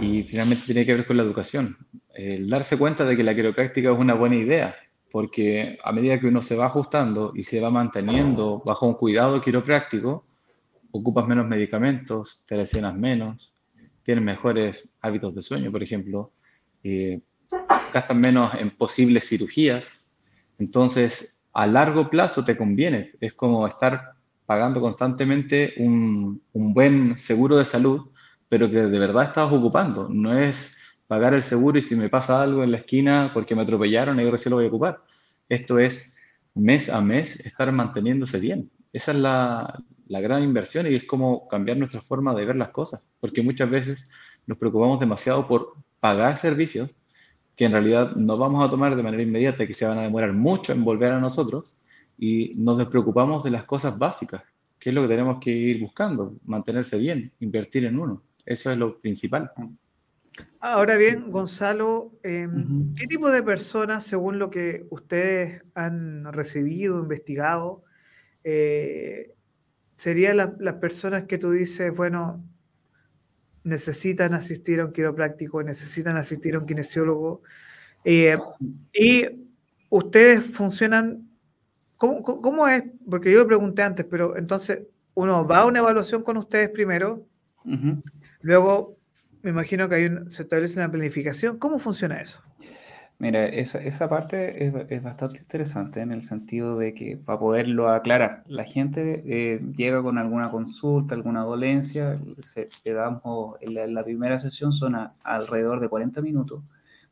Y finalmente tiene que ver con la educación. El darse cuenta de que la quiropráctica es una buena idea, porque a medida que uno se va ajustando y se va manteniendo bajo un cuidado quiropráctico, ocupas menos medicamentos, te lesionas menos, tienes mejores hábitos de sueño, por ejemplo, eh, gastas menos en posibles cirugías. Entonces, a largo plazo te conviene. Es como estar pagando constantemente un, un buen seguro de salud pero que de verdad estabas ocupando. No es pagar el seguro y si me pasa algo en la esquina porque me atropellaron, ahora sí lo voy a ocupar. Esto es mes a mes estar manteniéndose bien. Esa es la, la gran inversión y es como cambiar nuestra forma de ver las cosas, porque muchas veces nos preocupamos demasiado por pagar servicios que en realidad no vamos a tomar de manera inmediata, que se van a demorar mucho en volver a nosotros, y nos despreocupamos de las cosas básicas, que es lo que tenemos que ir buscando, mantenerse bien, invertir en uno. Eso es lo principal. Ahora bien, Gonzalo, em, ¿qué tipo de personas, según lo que ustedes han recibido, investigado, eh, serían las personas que tú dices, bueno, necesitan asistir a un quiropráctico, necesitan asistir a un kinesiólogo? Eh, y ustedes funcionan, ¿cómo, es? Porque yo lo pregunté antes, pero entonces uno va a una evaluación con ustedes primero, Luego, me imagino que hay se establece una planificación. ¿Cómo funciona eso? Mira, esa, esa parte es, bastante interesante en el sentido de que para poderlo aclarar, la gente eh, llega con alguna consulta, alguna dolencia, se, le damos, en la, primera sesión son alrededor de 40 minutos,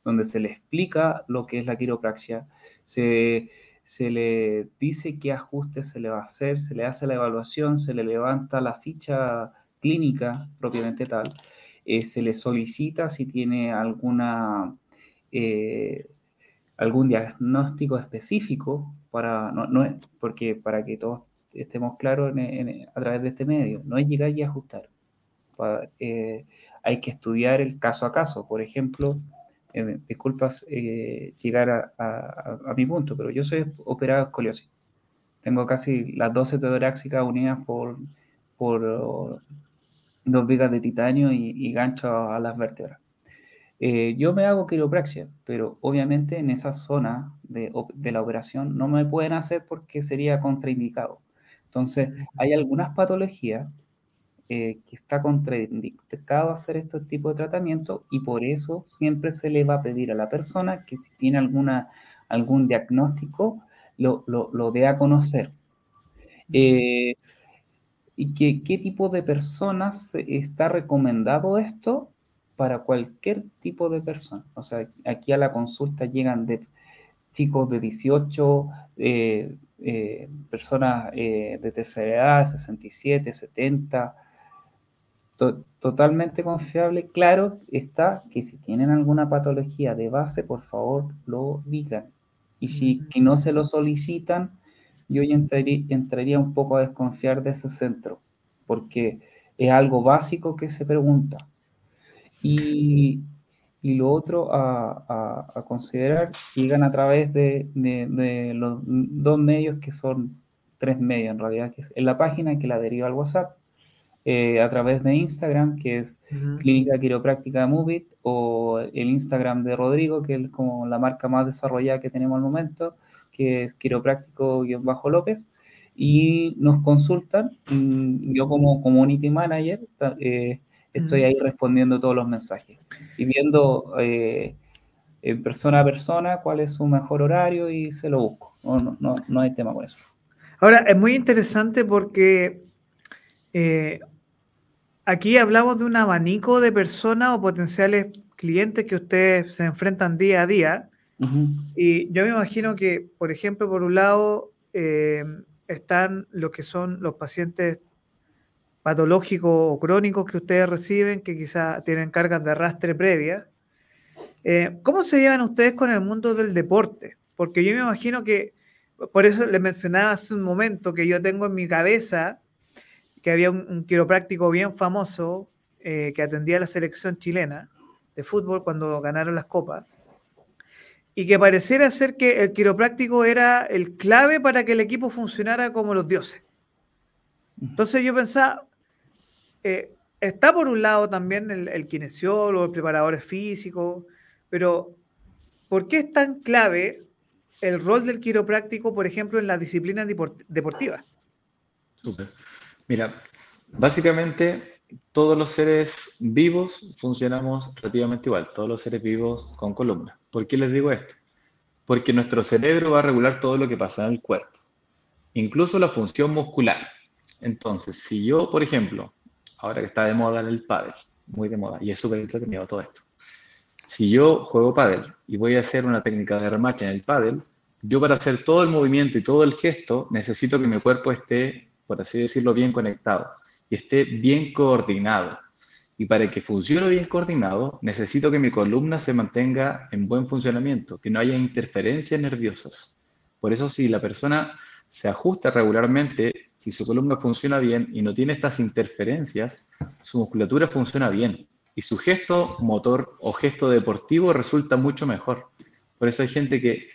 donde se le explica lo que es la quiropraxia, se, se le dice qué ajustes se le va a hacer, se le hace la evaluación, se le levanta la ficha clínica propiamente tal, eh, se le solicita si tiene alguna, eh, algún diagnóstico específico para, no, porque para que todos estemos claros a través de este medio, no es llegar y ajustar. Eh, hay que estudiar el caso a caso. Por ejemplo, eh, disculpas llegar a, mi punto, pero yo soy operado de escoliosis. Tengo casi las 12 torácicas unidas por, dos vigas de titanio y, y gancho a las vértebras. Eh, yo me hago quiropraxia, pero obviamente en esa zona de, la operación no me pueden hacer porque sería contraindicado. Entonces, hay algunas patologías eh, que está contraindicado hacer este tipo de tratamiento y por eso siempre se le va a pedir a la persona que si tiene alguna, algún diagnóstico, lo, lo, dé a conocer. Eh, ¿Y qué, qué tipo de personas está recomendado esto? Para cualquier tipo de persona. O sea, aquí a la consulta llegan de chicos de 18, eh, eh, personas eh, de tercera edad, 67, 70, totalmente confiable. Claro está que si tienen alguna patología de base, por favor lo digan. Y si que no se lo solicitan, yo entraría un poco a desconfiar de ese centro, porque es algo básico que se pregunta. Y, y lo otro a, a, considerar, llegan a través de, de, los dos medios que son tres medios en realidad, que es en la página que la deriva al WhatsApp, eh, a través de Instagram, que es Clínica Quiropráctica Movit, o el Instagram de Rodrigo, que es como la marca más desarrollada que tenemos al momento, que es quiropráctico-lópez, y nos consultan, yo como community manager, eh, estoy ahí respondiendo todos los mensajes y viendo eh, en persona a persona cuál es su mejor horario y se lo busco. No, no, no hay tema con eso. Ahora, es muy interesante porque eh, aquí hablamos de un abanico de personas o potenciales clientes que ustedes se enfrentan día a día. Y yo me imagino que, por ejemplo, por un lado, eh, están los que son los pacientes patológicos o crónicos que ustedes reciben, que quizás tienen cargas de arrastre previa. Eh, ¿Cómo se llevan ustedes con el mundo del deporte? Porque yo me imagino que, por eso les mencionaba hace un momento que yo tengo en mi cabeza que había un, quiropráctico bien famoso eh, que atendía a la selección chilena de fútbol cuando ganaron las copas y que pareciera ser que el quiropráctico era el clave para que el equipo funcionara como los dioses. Entonces yo pensaba, eh, está por un lado también el, kinesiólogo, el preparador físico, pero ¿por qué es tan clave el rol del quiropráctico, por ejemplo, en las disciplinas deportivas? Mira, básicamente todos los seres vivos funcionamos relativamente igual, todos los seres vivos con columna. ¿Por qué les digo esto? Porque nuestro cerebro va a regular todo lo que pasa en el cuerpo, incluso la función muscular. Entonces, si yo, por ejemplo, ahora que está de moda el pádel, muy de moda, y es súper entretenido todo esto. Si yo juego pádel y voy a hacer una técnica de remache en el pádel, yo para hacer todo el movimiento y todo el gesto necesito que mi cuerpo esté, por así decirlo, bien conectado y esté bien coordinado. Y para que funcione bien coordinado, necesito que mi columna se mantenga en buen funcionamiento, que no haya interferencias nerviosas. Por eso si la persona se ajusta regularmente, si su columna funciona bien y no tiene estas interferencias, su musculatura funciona bien y su gesto motor o gesto deportivo resulta mucho mejor. Por eso hay gente que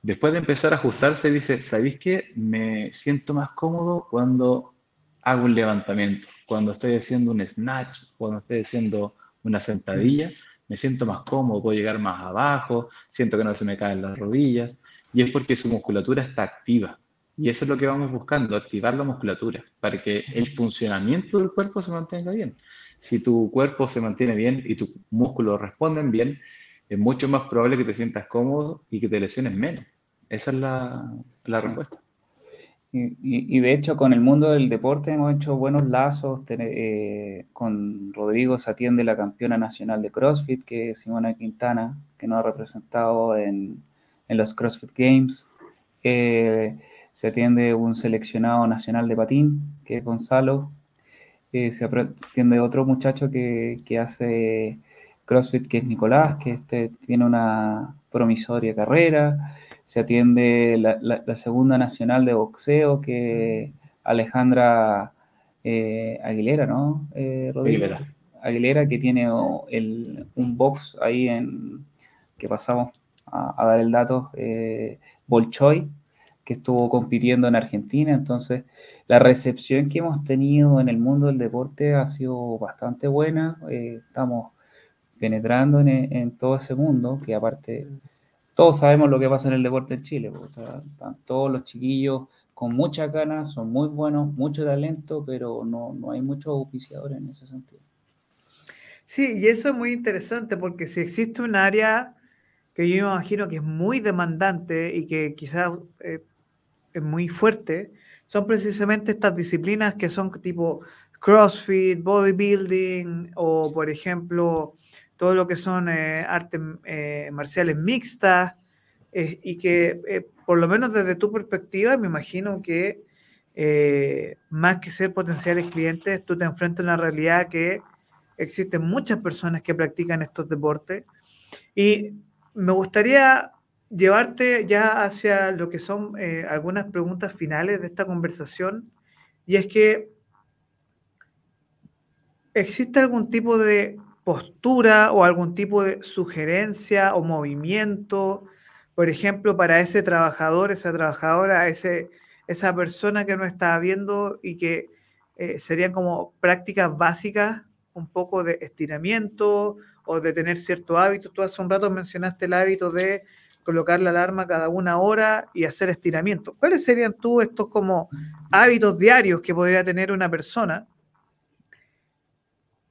después de empezar a ajustarse dice, ¿sabéis qué? Me siento más cómodo cuando hago un levantamiento, cuando estoy haciendo un snatch, cuando estoy haciendo una sentadilla, me siento más cómodo, puedo llegar más abajo, siento que no se me caen las rodillas, y es porque su musculatura está activa. Y eso es lo que vamos buscando, activar la musculatura, para que el funcionamiento del cuerpo se mantenga bien. Si tu cuerpo se mantiene bien y tus músculos responden bien, es mucho más probable que te sientas cómodo y que te lesiones menos. Esa es la, la respuesta. Y, y, de hecho con el mundo del deporte hemos hecho buenos lazos. Eh, con Rodrigo se atiende la campeona nacional de CrossFit, que es Simona Quintana, que nos ha representado en, en los CrossFit Games. Eh, se atiende un seleccionado nacional de patín, que es Gonzalo, eh, se atiende otro muchacho que, hace CrossFit, que es Nicolás, que este tiene una promisoria carrera, se atiende la, segunda nacional de boxeo, que Alejandra eh, Aguilera, ¿no? Eh, Aguilera. Aguilera, que tiene el, un box ahí en que pasamos a, dar el dato, Bolchoy, que estuvo compitiendo en Argentina. Entonces, la recepción que hemos tenido en el mundo del deporte ha sido bastante buena. estamos penetrando en, todo ese mundo, que aparte todos sabemos lo que pasa en el deporte en Chile. están todos los chiquillos con muchas ganas, son muy buenos, mucho talento, pero no, no hay muchos auspiciadores en ese sentido. Sí, y eso es muy interesante porque si existe un área que yo me imagino que es muy demandante y que quizás eh, muy fuerte, son precisamente estas disciplinas que son tipo CrossFit, bodybuilding o, por ejemplo, todo lo que son eh, artes eh, marciales mixtas y que por lo menos desde tu perspectiva, me imagino que eh, más que ser potenciales clientes, tú te enfrentas a una realidad que existen muchas personas que practican estos deportes. Y me gustaría llevarte ya hacia lo que son eh, algunas preguntas finales de esta conversación. Y es que, ¿existe algún tipo de postura o algún tipo de sugerencia o movimiento por ejemplo, para ese trabajador, esa trabajadora, ese, esa persona que no está viendo y que eh, serían como prácticas básicas, un poco de estiramiento o de tener cierto hábito. Tú hace un rato mencionaste el hábito de colocar la alarma cada una hora y hacer estiramiento. ¿Cuáles serían tú estos como hábitos diarios que podría tener una persona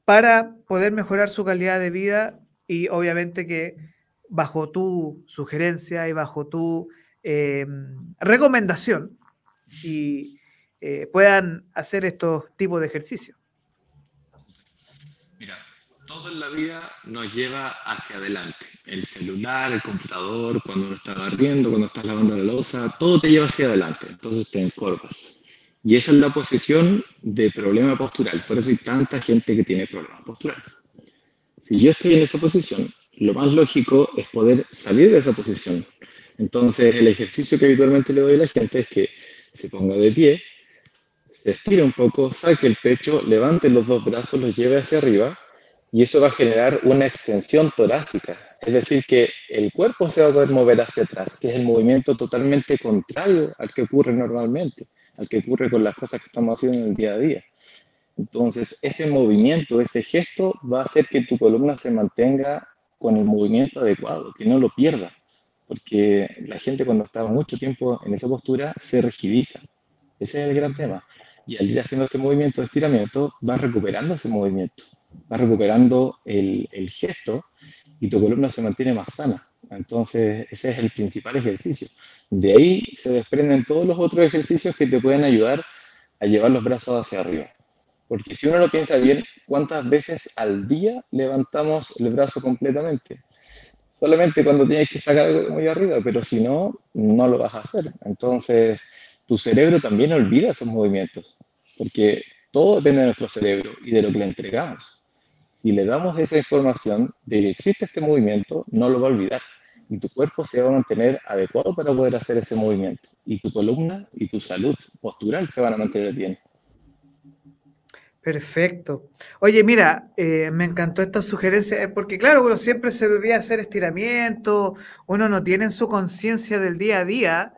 para poder mejorar su calidad de vida y obviamente que bajo tu sugerencia y bajo tu eh, recomendación y eh, puedan hacer estos tipos de ejercicios? Todo en la vida nos lleva hacia adelante. El celular, el computador, cuando uno está barriendo, cuando estás lavando la losa, todo te lleva hacia adelante. Entonces te encorvas. Y esa es la posición de problema postural. Por eso hay tanta gente que tiene problemas posturales. Si yo estoy en esa posición, lo más lógico es poder salir de esa posición. Entonces, el ejercicio que habitualmente le doy a la gente es que se ponga de pie, se estire un poco, saque el pecho, levante los dos brazos, los lleve hacia arriba y eso va a generar una extensión torácica. Es decir, que el cuerpo se va a poder mover hacia atrás, que es el movimiento totalmente contrario al que ocurre normalmente, al que ocurre con las cosas que estamos haciendo en el día a día. Entonces, ese movimiento, ese gesto va a hacer que tu columna se mantenga con el movimiento adecuado, que no lo pierda, porque la gente cuando está mucho tiempo en esa postura se rigidiza. Ese es el gran tema. Y al ir haciendo este movimiento de estiramiento, vas recuperando ese movimiento, vas recuperando el, el gesto y tu columna se mantiene más sana. Entonces, ese es el principal ejercicio. De ahí se desprenden todos los otros ejercicios que te pueden ayudar a llevar los brazos hacia arriba. Porque si uno lo piensa bien, ¿cuántas veces al día levantamos el brazo completamente? Solamente cuando tienes que sacar algo muy arriba, pero si no, no lo vas a hacer. Entonces, tu cerebro también olvida esos movimientos, porque todo depende de nuestro cerebro y de lo que le entregamos. Si le damos esa información de que existe este movimiento, no lo va a olvidar y tu cuerpo se va a mantener adecuado para poder hacer ese movimiento. Y tu columna y tu salud postural se van a mantener bien. Perfecto. Oye, mira, eh, me encantó esta sugerencia, eh, porque claro, uno siempre se olvida hacer estiramiento, uno no tiene en su conciencia del día a día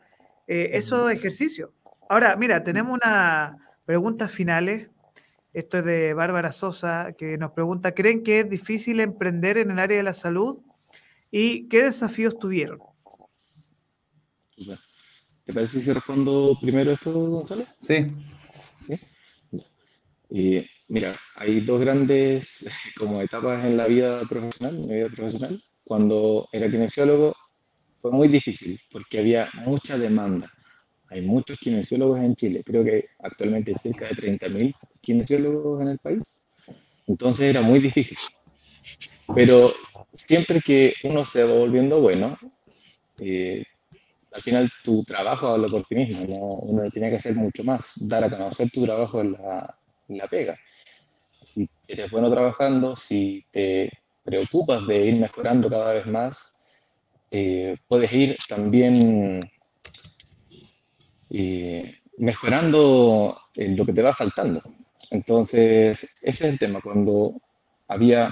eh, esos ejercicios. Ahora, mira, tenemos unas preguntas finales. Esto es de Bárbara Sosa, que nos pregunta, ¿creen que es difícil emprender en el área de la salud? ¿Y qué desafíos tuvieron? ¿Te parece si respondo primero esto, Gonzalo? Sí. ¿Sí? Y mira, hay dos grandes como etapas en la vida profesional, mi vida profesional. Cuando era kinesiólogo fue muy difícil porque había mucha demanda. Hay muchos kinesiólogos en Chile, creo que actualmente hay cerca de 30.000 kinesiólogos en el país. Entonces era muy difícil. Pero siempre que uno se va volviendo bueno, eh, al final tu trabajo habla por ti mismo, ¿no? uno tiene que hacer mucho más, dar a conocer tu trabajo en la, la pega. Si eres bueno trabajando, si te preocupas de ir mejorando cada vez más, eh, puedes ir también eh, mejorando lo que te va faltando. Entonces, ese es el tema. Cuando había,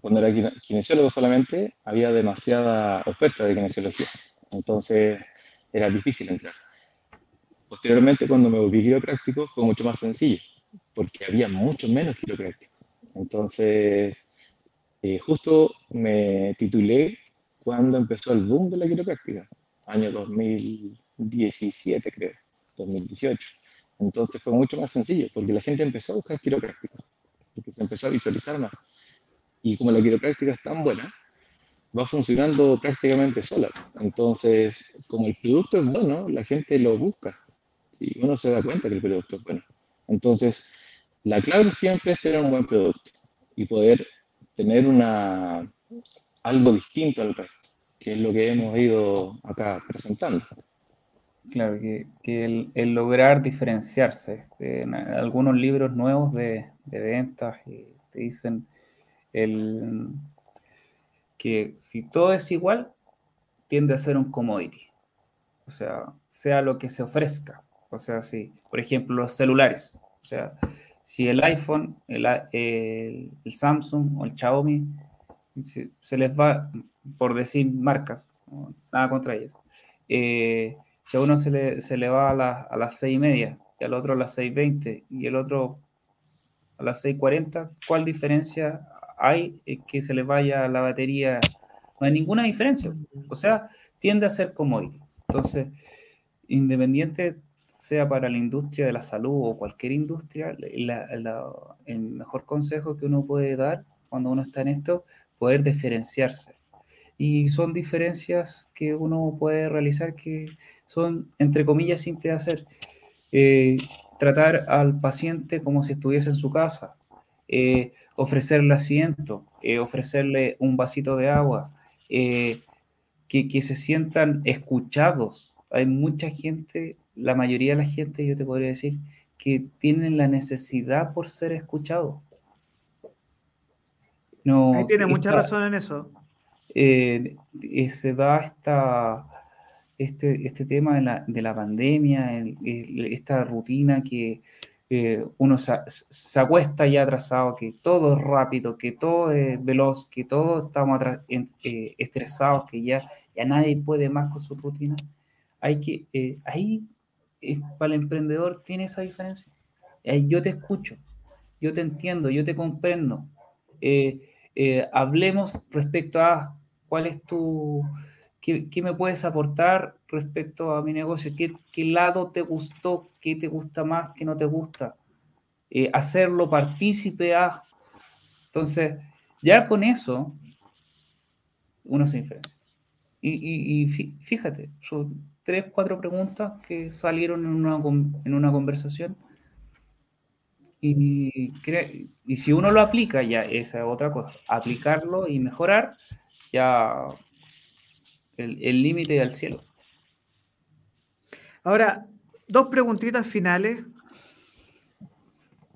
cuando era kinesiólogo solamente, había demasiada oferta de kinesiología. Entonces, era difícil entrar. Posteriormente, cuando me volví quiropráctico, fue mucho más sencillo, porque había mucho menos quiroprácticos. Entonces, eh, justo me titulé cuando empezó el boom de la quiropráctica, año 2017 creo, 2018. Entonces fue mucho más sencillo, porque la gente empezó a buscar quiropráctica, porque se empezó a visualizar más. Y como la quiropráctica es tan buena, va funcionando prácticamente sola. Entonces, como el producto es bueno, la gente lo busca. Y uno se da cuenta que el producto es bueno. Entonces, la clave siempre es tener un buen producto y poder tener una, algo distinto al resto, que es lo que hemos ido acá presentando. Claro, que, el, lograr diferenciarse. En algunos libros nuevos de, ventas eh, te dicen el, que si todo es igual, tiende a ser un commodity. O sea, sea lo que se ofrezca. O sea, si, por ejemplo, los celulares. O sea, si el iPhone, el, el, Samsung o el Xiaomi se, les va, por decir marcas, nada contra ellos, eh, si a uno se le, se le va a, a las seis y media, y al otro a las 6.20 y el otro a las 6.40, ¿cuál diferencia hay que se le vaya la batería? No hay ninguna diferencia. O sea, tiende a ser commodity. Entonces, independiente sea para la industria de la salud o cualquier industria, el mejor consejo que uno puede dar cuando uno está en esto, poder diferenciarse. Y son diferencias que uno puede realizar que son, entre comillas, simples de hacer. Eh, tratar al paciente como si estuviese en su casa, eh, ofrecerle asiento, eh, ofrecerle un vasito de agua, que, que se sientan escuchados. Hay mucha gente la mayoría de la gente, yo te podría decir, que tienen la necesidad por ser escuchados. No, Ahí tiene mucha razón en eso. Eh, eh, se da esta, este, este tema de la, de la pandemia, esta rutina que eh, uno se, acuesta ya atrasado, que todo es rápido, que todo es veloz, que todos estamos estresados, que ya, ya nadie puede más con su rutina. Hay que, ahí para el emprendedor tiene esa diferencia. yo te escucho, yo te entiendo, yo te comprendo. Eh, eh, hablemos respecto a cuál es tu, qué, me puedes aportar respecto a mi negocio, qué, qué, lado te gustó, qué te gusta más, qué no te gusta. Eh, hacerlo partícipe a... Entonces, ya con eso, uno se diferencia. Y, y, fíjate, son tres, cuatro preguntas que salieron en una, en una conversación. Y, y si uno lo aplica, ya esa es otra cosa. Aplicarlo y mejorar, ya el límite al cielo. Ahora, dos preguntitas finales.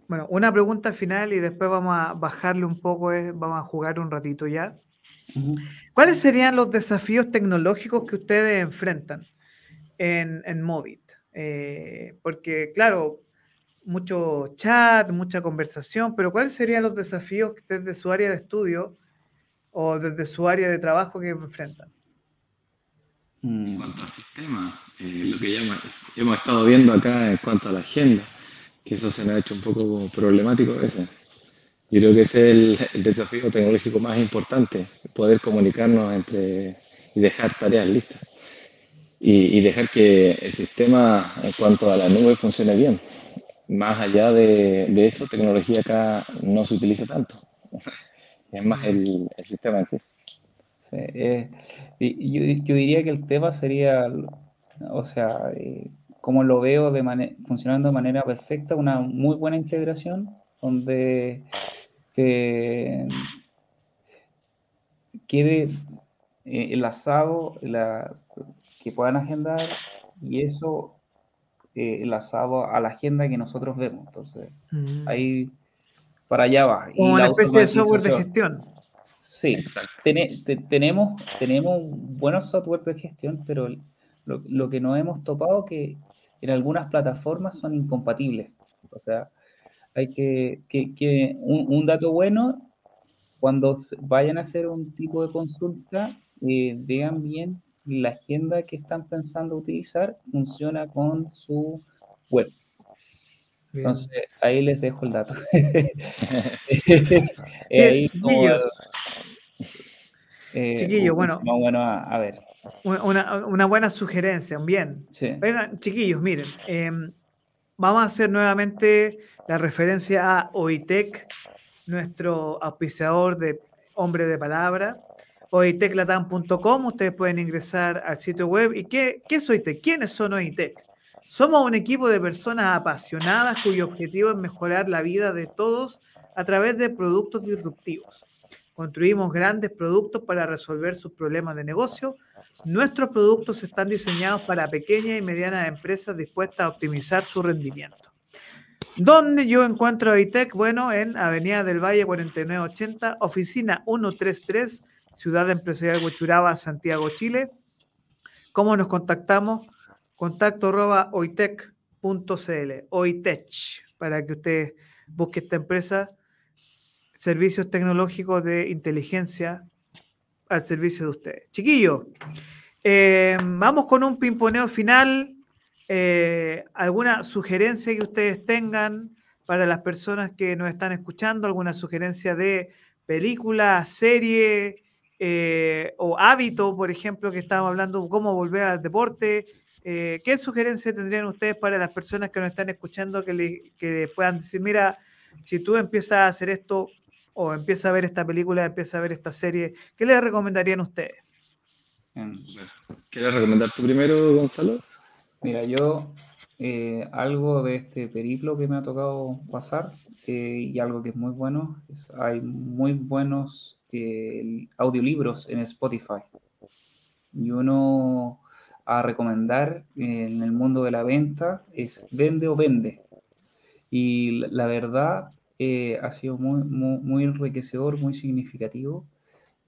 Bueno, una pregunta final y después vamos a bajarle un poco, vamos a jugar un ratito ya. ¿Cuáles serían los desafíos tecnológicos que ustedes enfrentan? en, en Movit. Eh, porque, claro, mucho chat, mucha conversación, pero ¿cuáles serían los desafíos desde su área de estudio o desde su área de trabajo que enfrentan? En cuanto al sistema, eh, lo que hemos estado viendo acá en cuanto a la agenda, que eso se me ha hecho un poco problemático a veces. Yo creo que ese es el, el desafío tecnológico más importante, poder comunicarnos entre y dejar tareas listas y, dejar que el sistema en cuanto a la nube funcione bien. Más allá de, de eso, tecnología acá no se utiliza tanto. Es más el, el sistema en sí. sí eh, yo, yo, diría que el tema sería, o sea, eh, como lo veo de funcionando de manera perfecta, una muy buena integración donde quede eh, enlazado la, que puedan agendar y eso eh, enlazado a la agenda que nosotros vemos. Entonces, mm. ahí para allá va. Como una especie de software de gestión. Sí, tenemos, tenemos buenos software de gestión, pero lo, que no hemos topado que en algunas plataformas son incompatibles. O sea, hay que, que, un, dato bueno, cuando vayan a hacer un tipo de consulta, eh, vean bien si la agenda que están pensando utilizar funciona con su web. Entonces, ahí les dejo el dato. eh, chiquillos, bueno. bueno a, ver. Una, buena sugerencia, bien. Vengan, chiquillos, miren, em, vamos a hacer nuevamente la referencia a OITEC, nuestro auspiciador de hombre de palabra. OITEClatam.com, ustedes pueden ingresar al sitio web. ¿Y qué, qué es OITEC? ¿Quiénes son OITEC? Somos un equipo de personas apasionadas cuyo objetivo es mejorar la vida de todos a través de productos disruptivos. Construimos grandes productos para resolver sus problemas de negocio. Nuestros productos están diseñados para pequeñas y medianas empresas dispuestas a optimizar su rendimiento. ¿Dónde yo encuentro a ITEC? Bueno, en Avenida del Valle 4980, oficina 133, Ciudad Empresarial Huachuraba, Santiago, Chile. ¿Cómo nos contactamos? Contacto arroba oitech, para que usted busque esta empresa, servicios tecnológicos de inteligencia al servicio de ustedes. Chiquillo, eh, vamos con un pimponeo final. Eh, ¿Alguna sugerencia que ustedes tengan para las personas que nos están escuchando? ¿Alguna sugerencia de película, serie eh, o hábito, por ejemplo, que estábamos hablando, cómo volver al deporte? Eh, ¿Qué sugerencia tendrían ustedes para las personas que nos están escuchando que, le, puedan decir, mira, si tú empiezas a hacer esto o empiezas a ver esta película, empiezas a ver esta serie, ¿qué les recomendarían ustedes? ¿Quieres recomendar tú primero, Gonzalo? Mira, yo eh, algo de este periplo que me ha tocado pasar eh, y algo que es muy bueno, es, hay muy buenos audiolibros en Spotify. Y uno a recomendar en el mundo de la venta es vende o vende. Y la verdad eh, ha sido muy, muy, enriquecedor, muy significativo.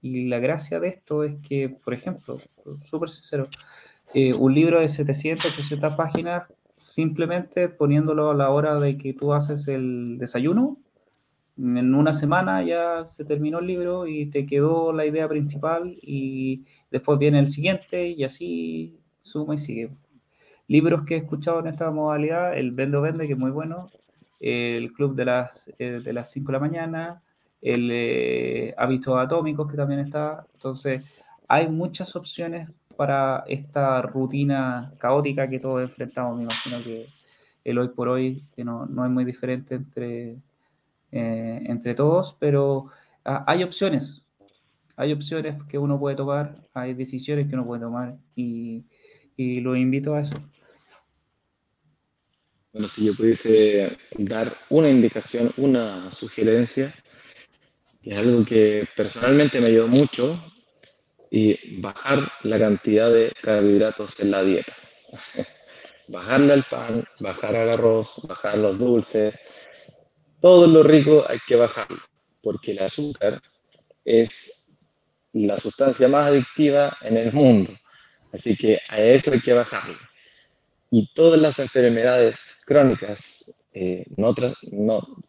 Y la gracia de esto es que, por ejemplo, súper sincero, eh, un libro de 700, 800 páginas, simplemente poniéndolo a la hora de que tú haces el desayuno, en una semana ya se terminó el libro y te quedó la idea principal y después viene el siguiente y así suma y sigue. Libros que he escuchado en esta modalidad, el Vendo Vende, que es muy bueno, el Club de las, eh, de las 5 de la mañana, el eh, Hábitos Atómicos, que también está. Entonces, hay muchas opciones para esta rutina caótica que todos enfrentamos. Me imagino que el hoy por hoy no, no es muy diferente entre, eh, entre todos, pero ah, hay opciones. Hay opciones que uno puede tomar, hay decisiones que uno puede tomar y, y lo invito a eso. Bueno, si yo pudiese dar una indicación, una sugerencia, que es algo que personalmente me ayudó mucho, y bajar la cantidad de carbohidratos en la dieta. Bajarle al pan, bajar al arroz, bajar los dulces, todo lo rico hay que bajarlo, porque el azúcar es la sustancia más adictiva en el mundo. Así que a eso hay que bajarlo. Y todas las enfermedades crónicas, eh, no,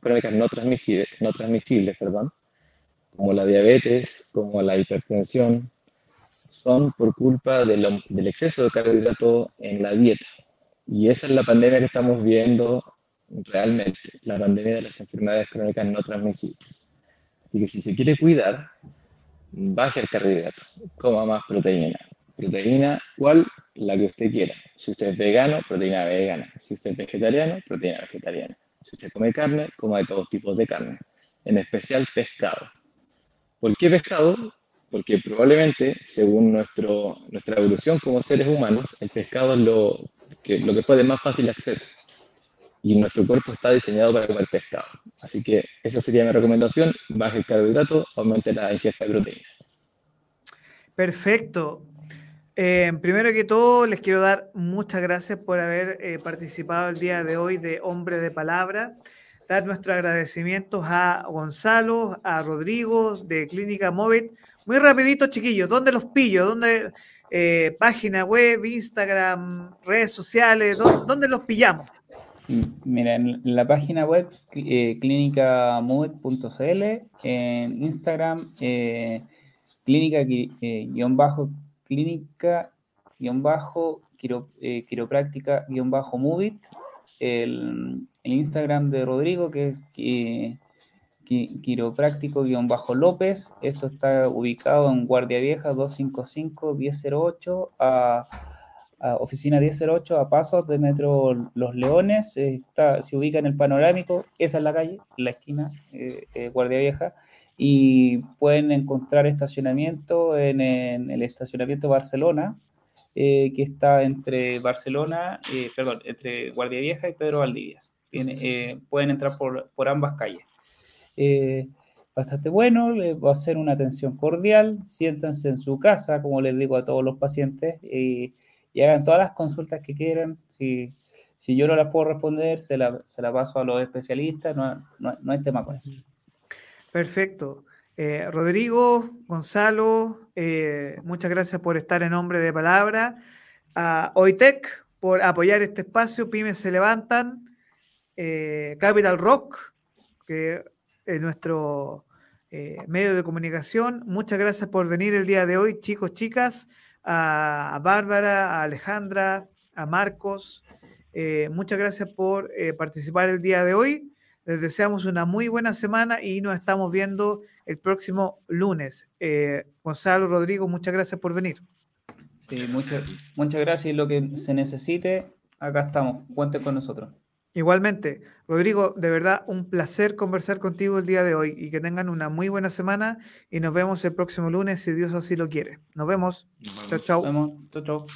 crónicas no transmisibles, no transmisibles perdón, como la diabetes, como la hipertensión, son por culpa del exceso de carbohidrato en la dieta. Y esa es la pandemia que estamos viendo realmente, la pandemia de las enfermedades crónicas no transmisibles. Así que si se quiere cuidar, baje el carbohidrato, coma más proteína, proteína, ¿cuál? La que usted quiera. Si usted es vegano, proteína vegana. Si usted es vegetariano, proteína vegetariana. Si usted come carne, coma de todos tipos de carne, en especial pescado. ¿Por qué pescado? Porque probablemente, según nuestro, nuestra evolución como seres humanos, el pescado es lo que, lo que puede más fácil acceso. Y nuestro cuerpo está diseñado para comer pescado. Así que esa sería mi recomendación. Baje el carbohidrato, aumente la ingesta de proteína. Perfecto. Eh, primero que todo, les quiero dar muchas gracias por haber eh, participado el día de hoy de Hombre de Palabra. Dar nuestros agradecimientos a Gonzalo, a Rodrigo de Clínica Móvil. Muy rapidito, chiquillos, ¿dónde los pillo? ¿Dónde eh, página web, Instagram, redes sociales, ¿dónde, los pillamos? Mira, en la página web clínicamood.cl, en Instagram, eh, clínica eh, movit, el, Instagram de Rodrigo que es quiropráctico-lópez. Esto está ubicado en Guardia Vieja 255-1008, a, oficina 1008, a pasos de Metro Los Leones. Está, se ubica en el panorámico, esa es la calle, la esquina, eh, eh, Guardia Vieja. Y pueden encontrar estacionamiento en, el estacionamiento Barcelona, eh, que está entre Barcelona, perdón, entre Guardia Vieja y Pedro Valdivia. Tiene, pueden entrar por, por ambas calles. Eh, bastante bueno, les va a hacer una atención cordial, siéntanse en su casa, como les digo a todos los pacientes, y hagan todas las consultas que quieran. Si, si yo no las puedo responder, se la, se la paso a los especialistas, no, no, hay tema con eso. Perfecto. Eh, Rodrigo, Gonzalo, eh, muchas gracias por estar en nombre de Palabra. A Oitec por apoyar este espacio, Pymes se levantan. Capital Rock, que en nuestro eh, medio de comunicación. Muchas gracias por venir el día de hoy, chicos, chicas, a, Bárbara, a Alejandra, a Marcos. Eh, muchas gracias por eh, participar el día de hoy. Les deseamos una muy buena semana y nos estamos viendo el próximo lunes. Gonzalo, Rodrigo, muchas gracias por venir. Sí, muchas, muchas gracias. Y lo que se necesite, acá estamos. Cuente con nosotros. Igualmente, Rodrigo, de verdad un placer conversar contigo el día de hoy y que tengan una muy buena semana y nos vemos el próximo lunes si Dios así lo quiere. Nos vemos. Chao, chao. Chao, chao.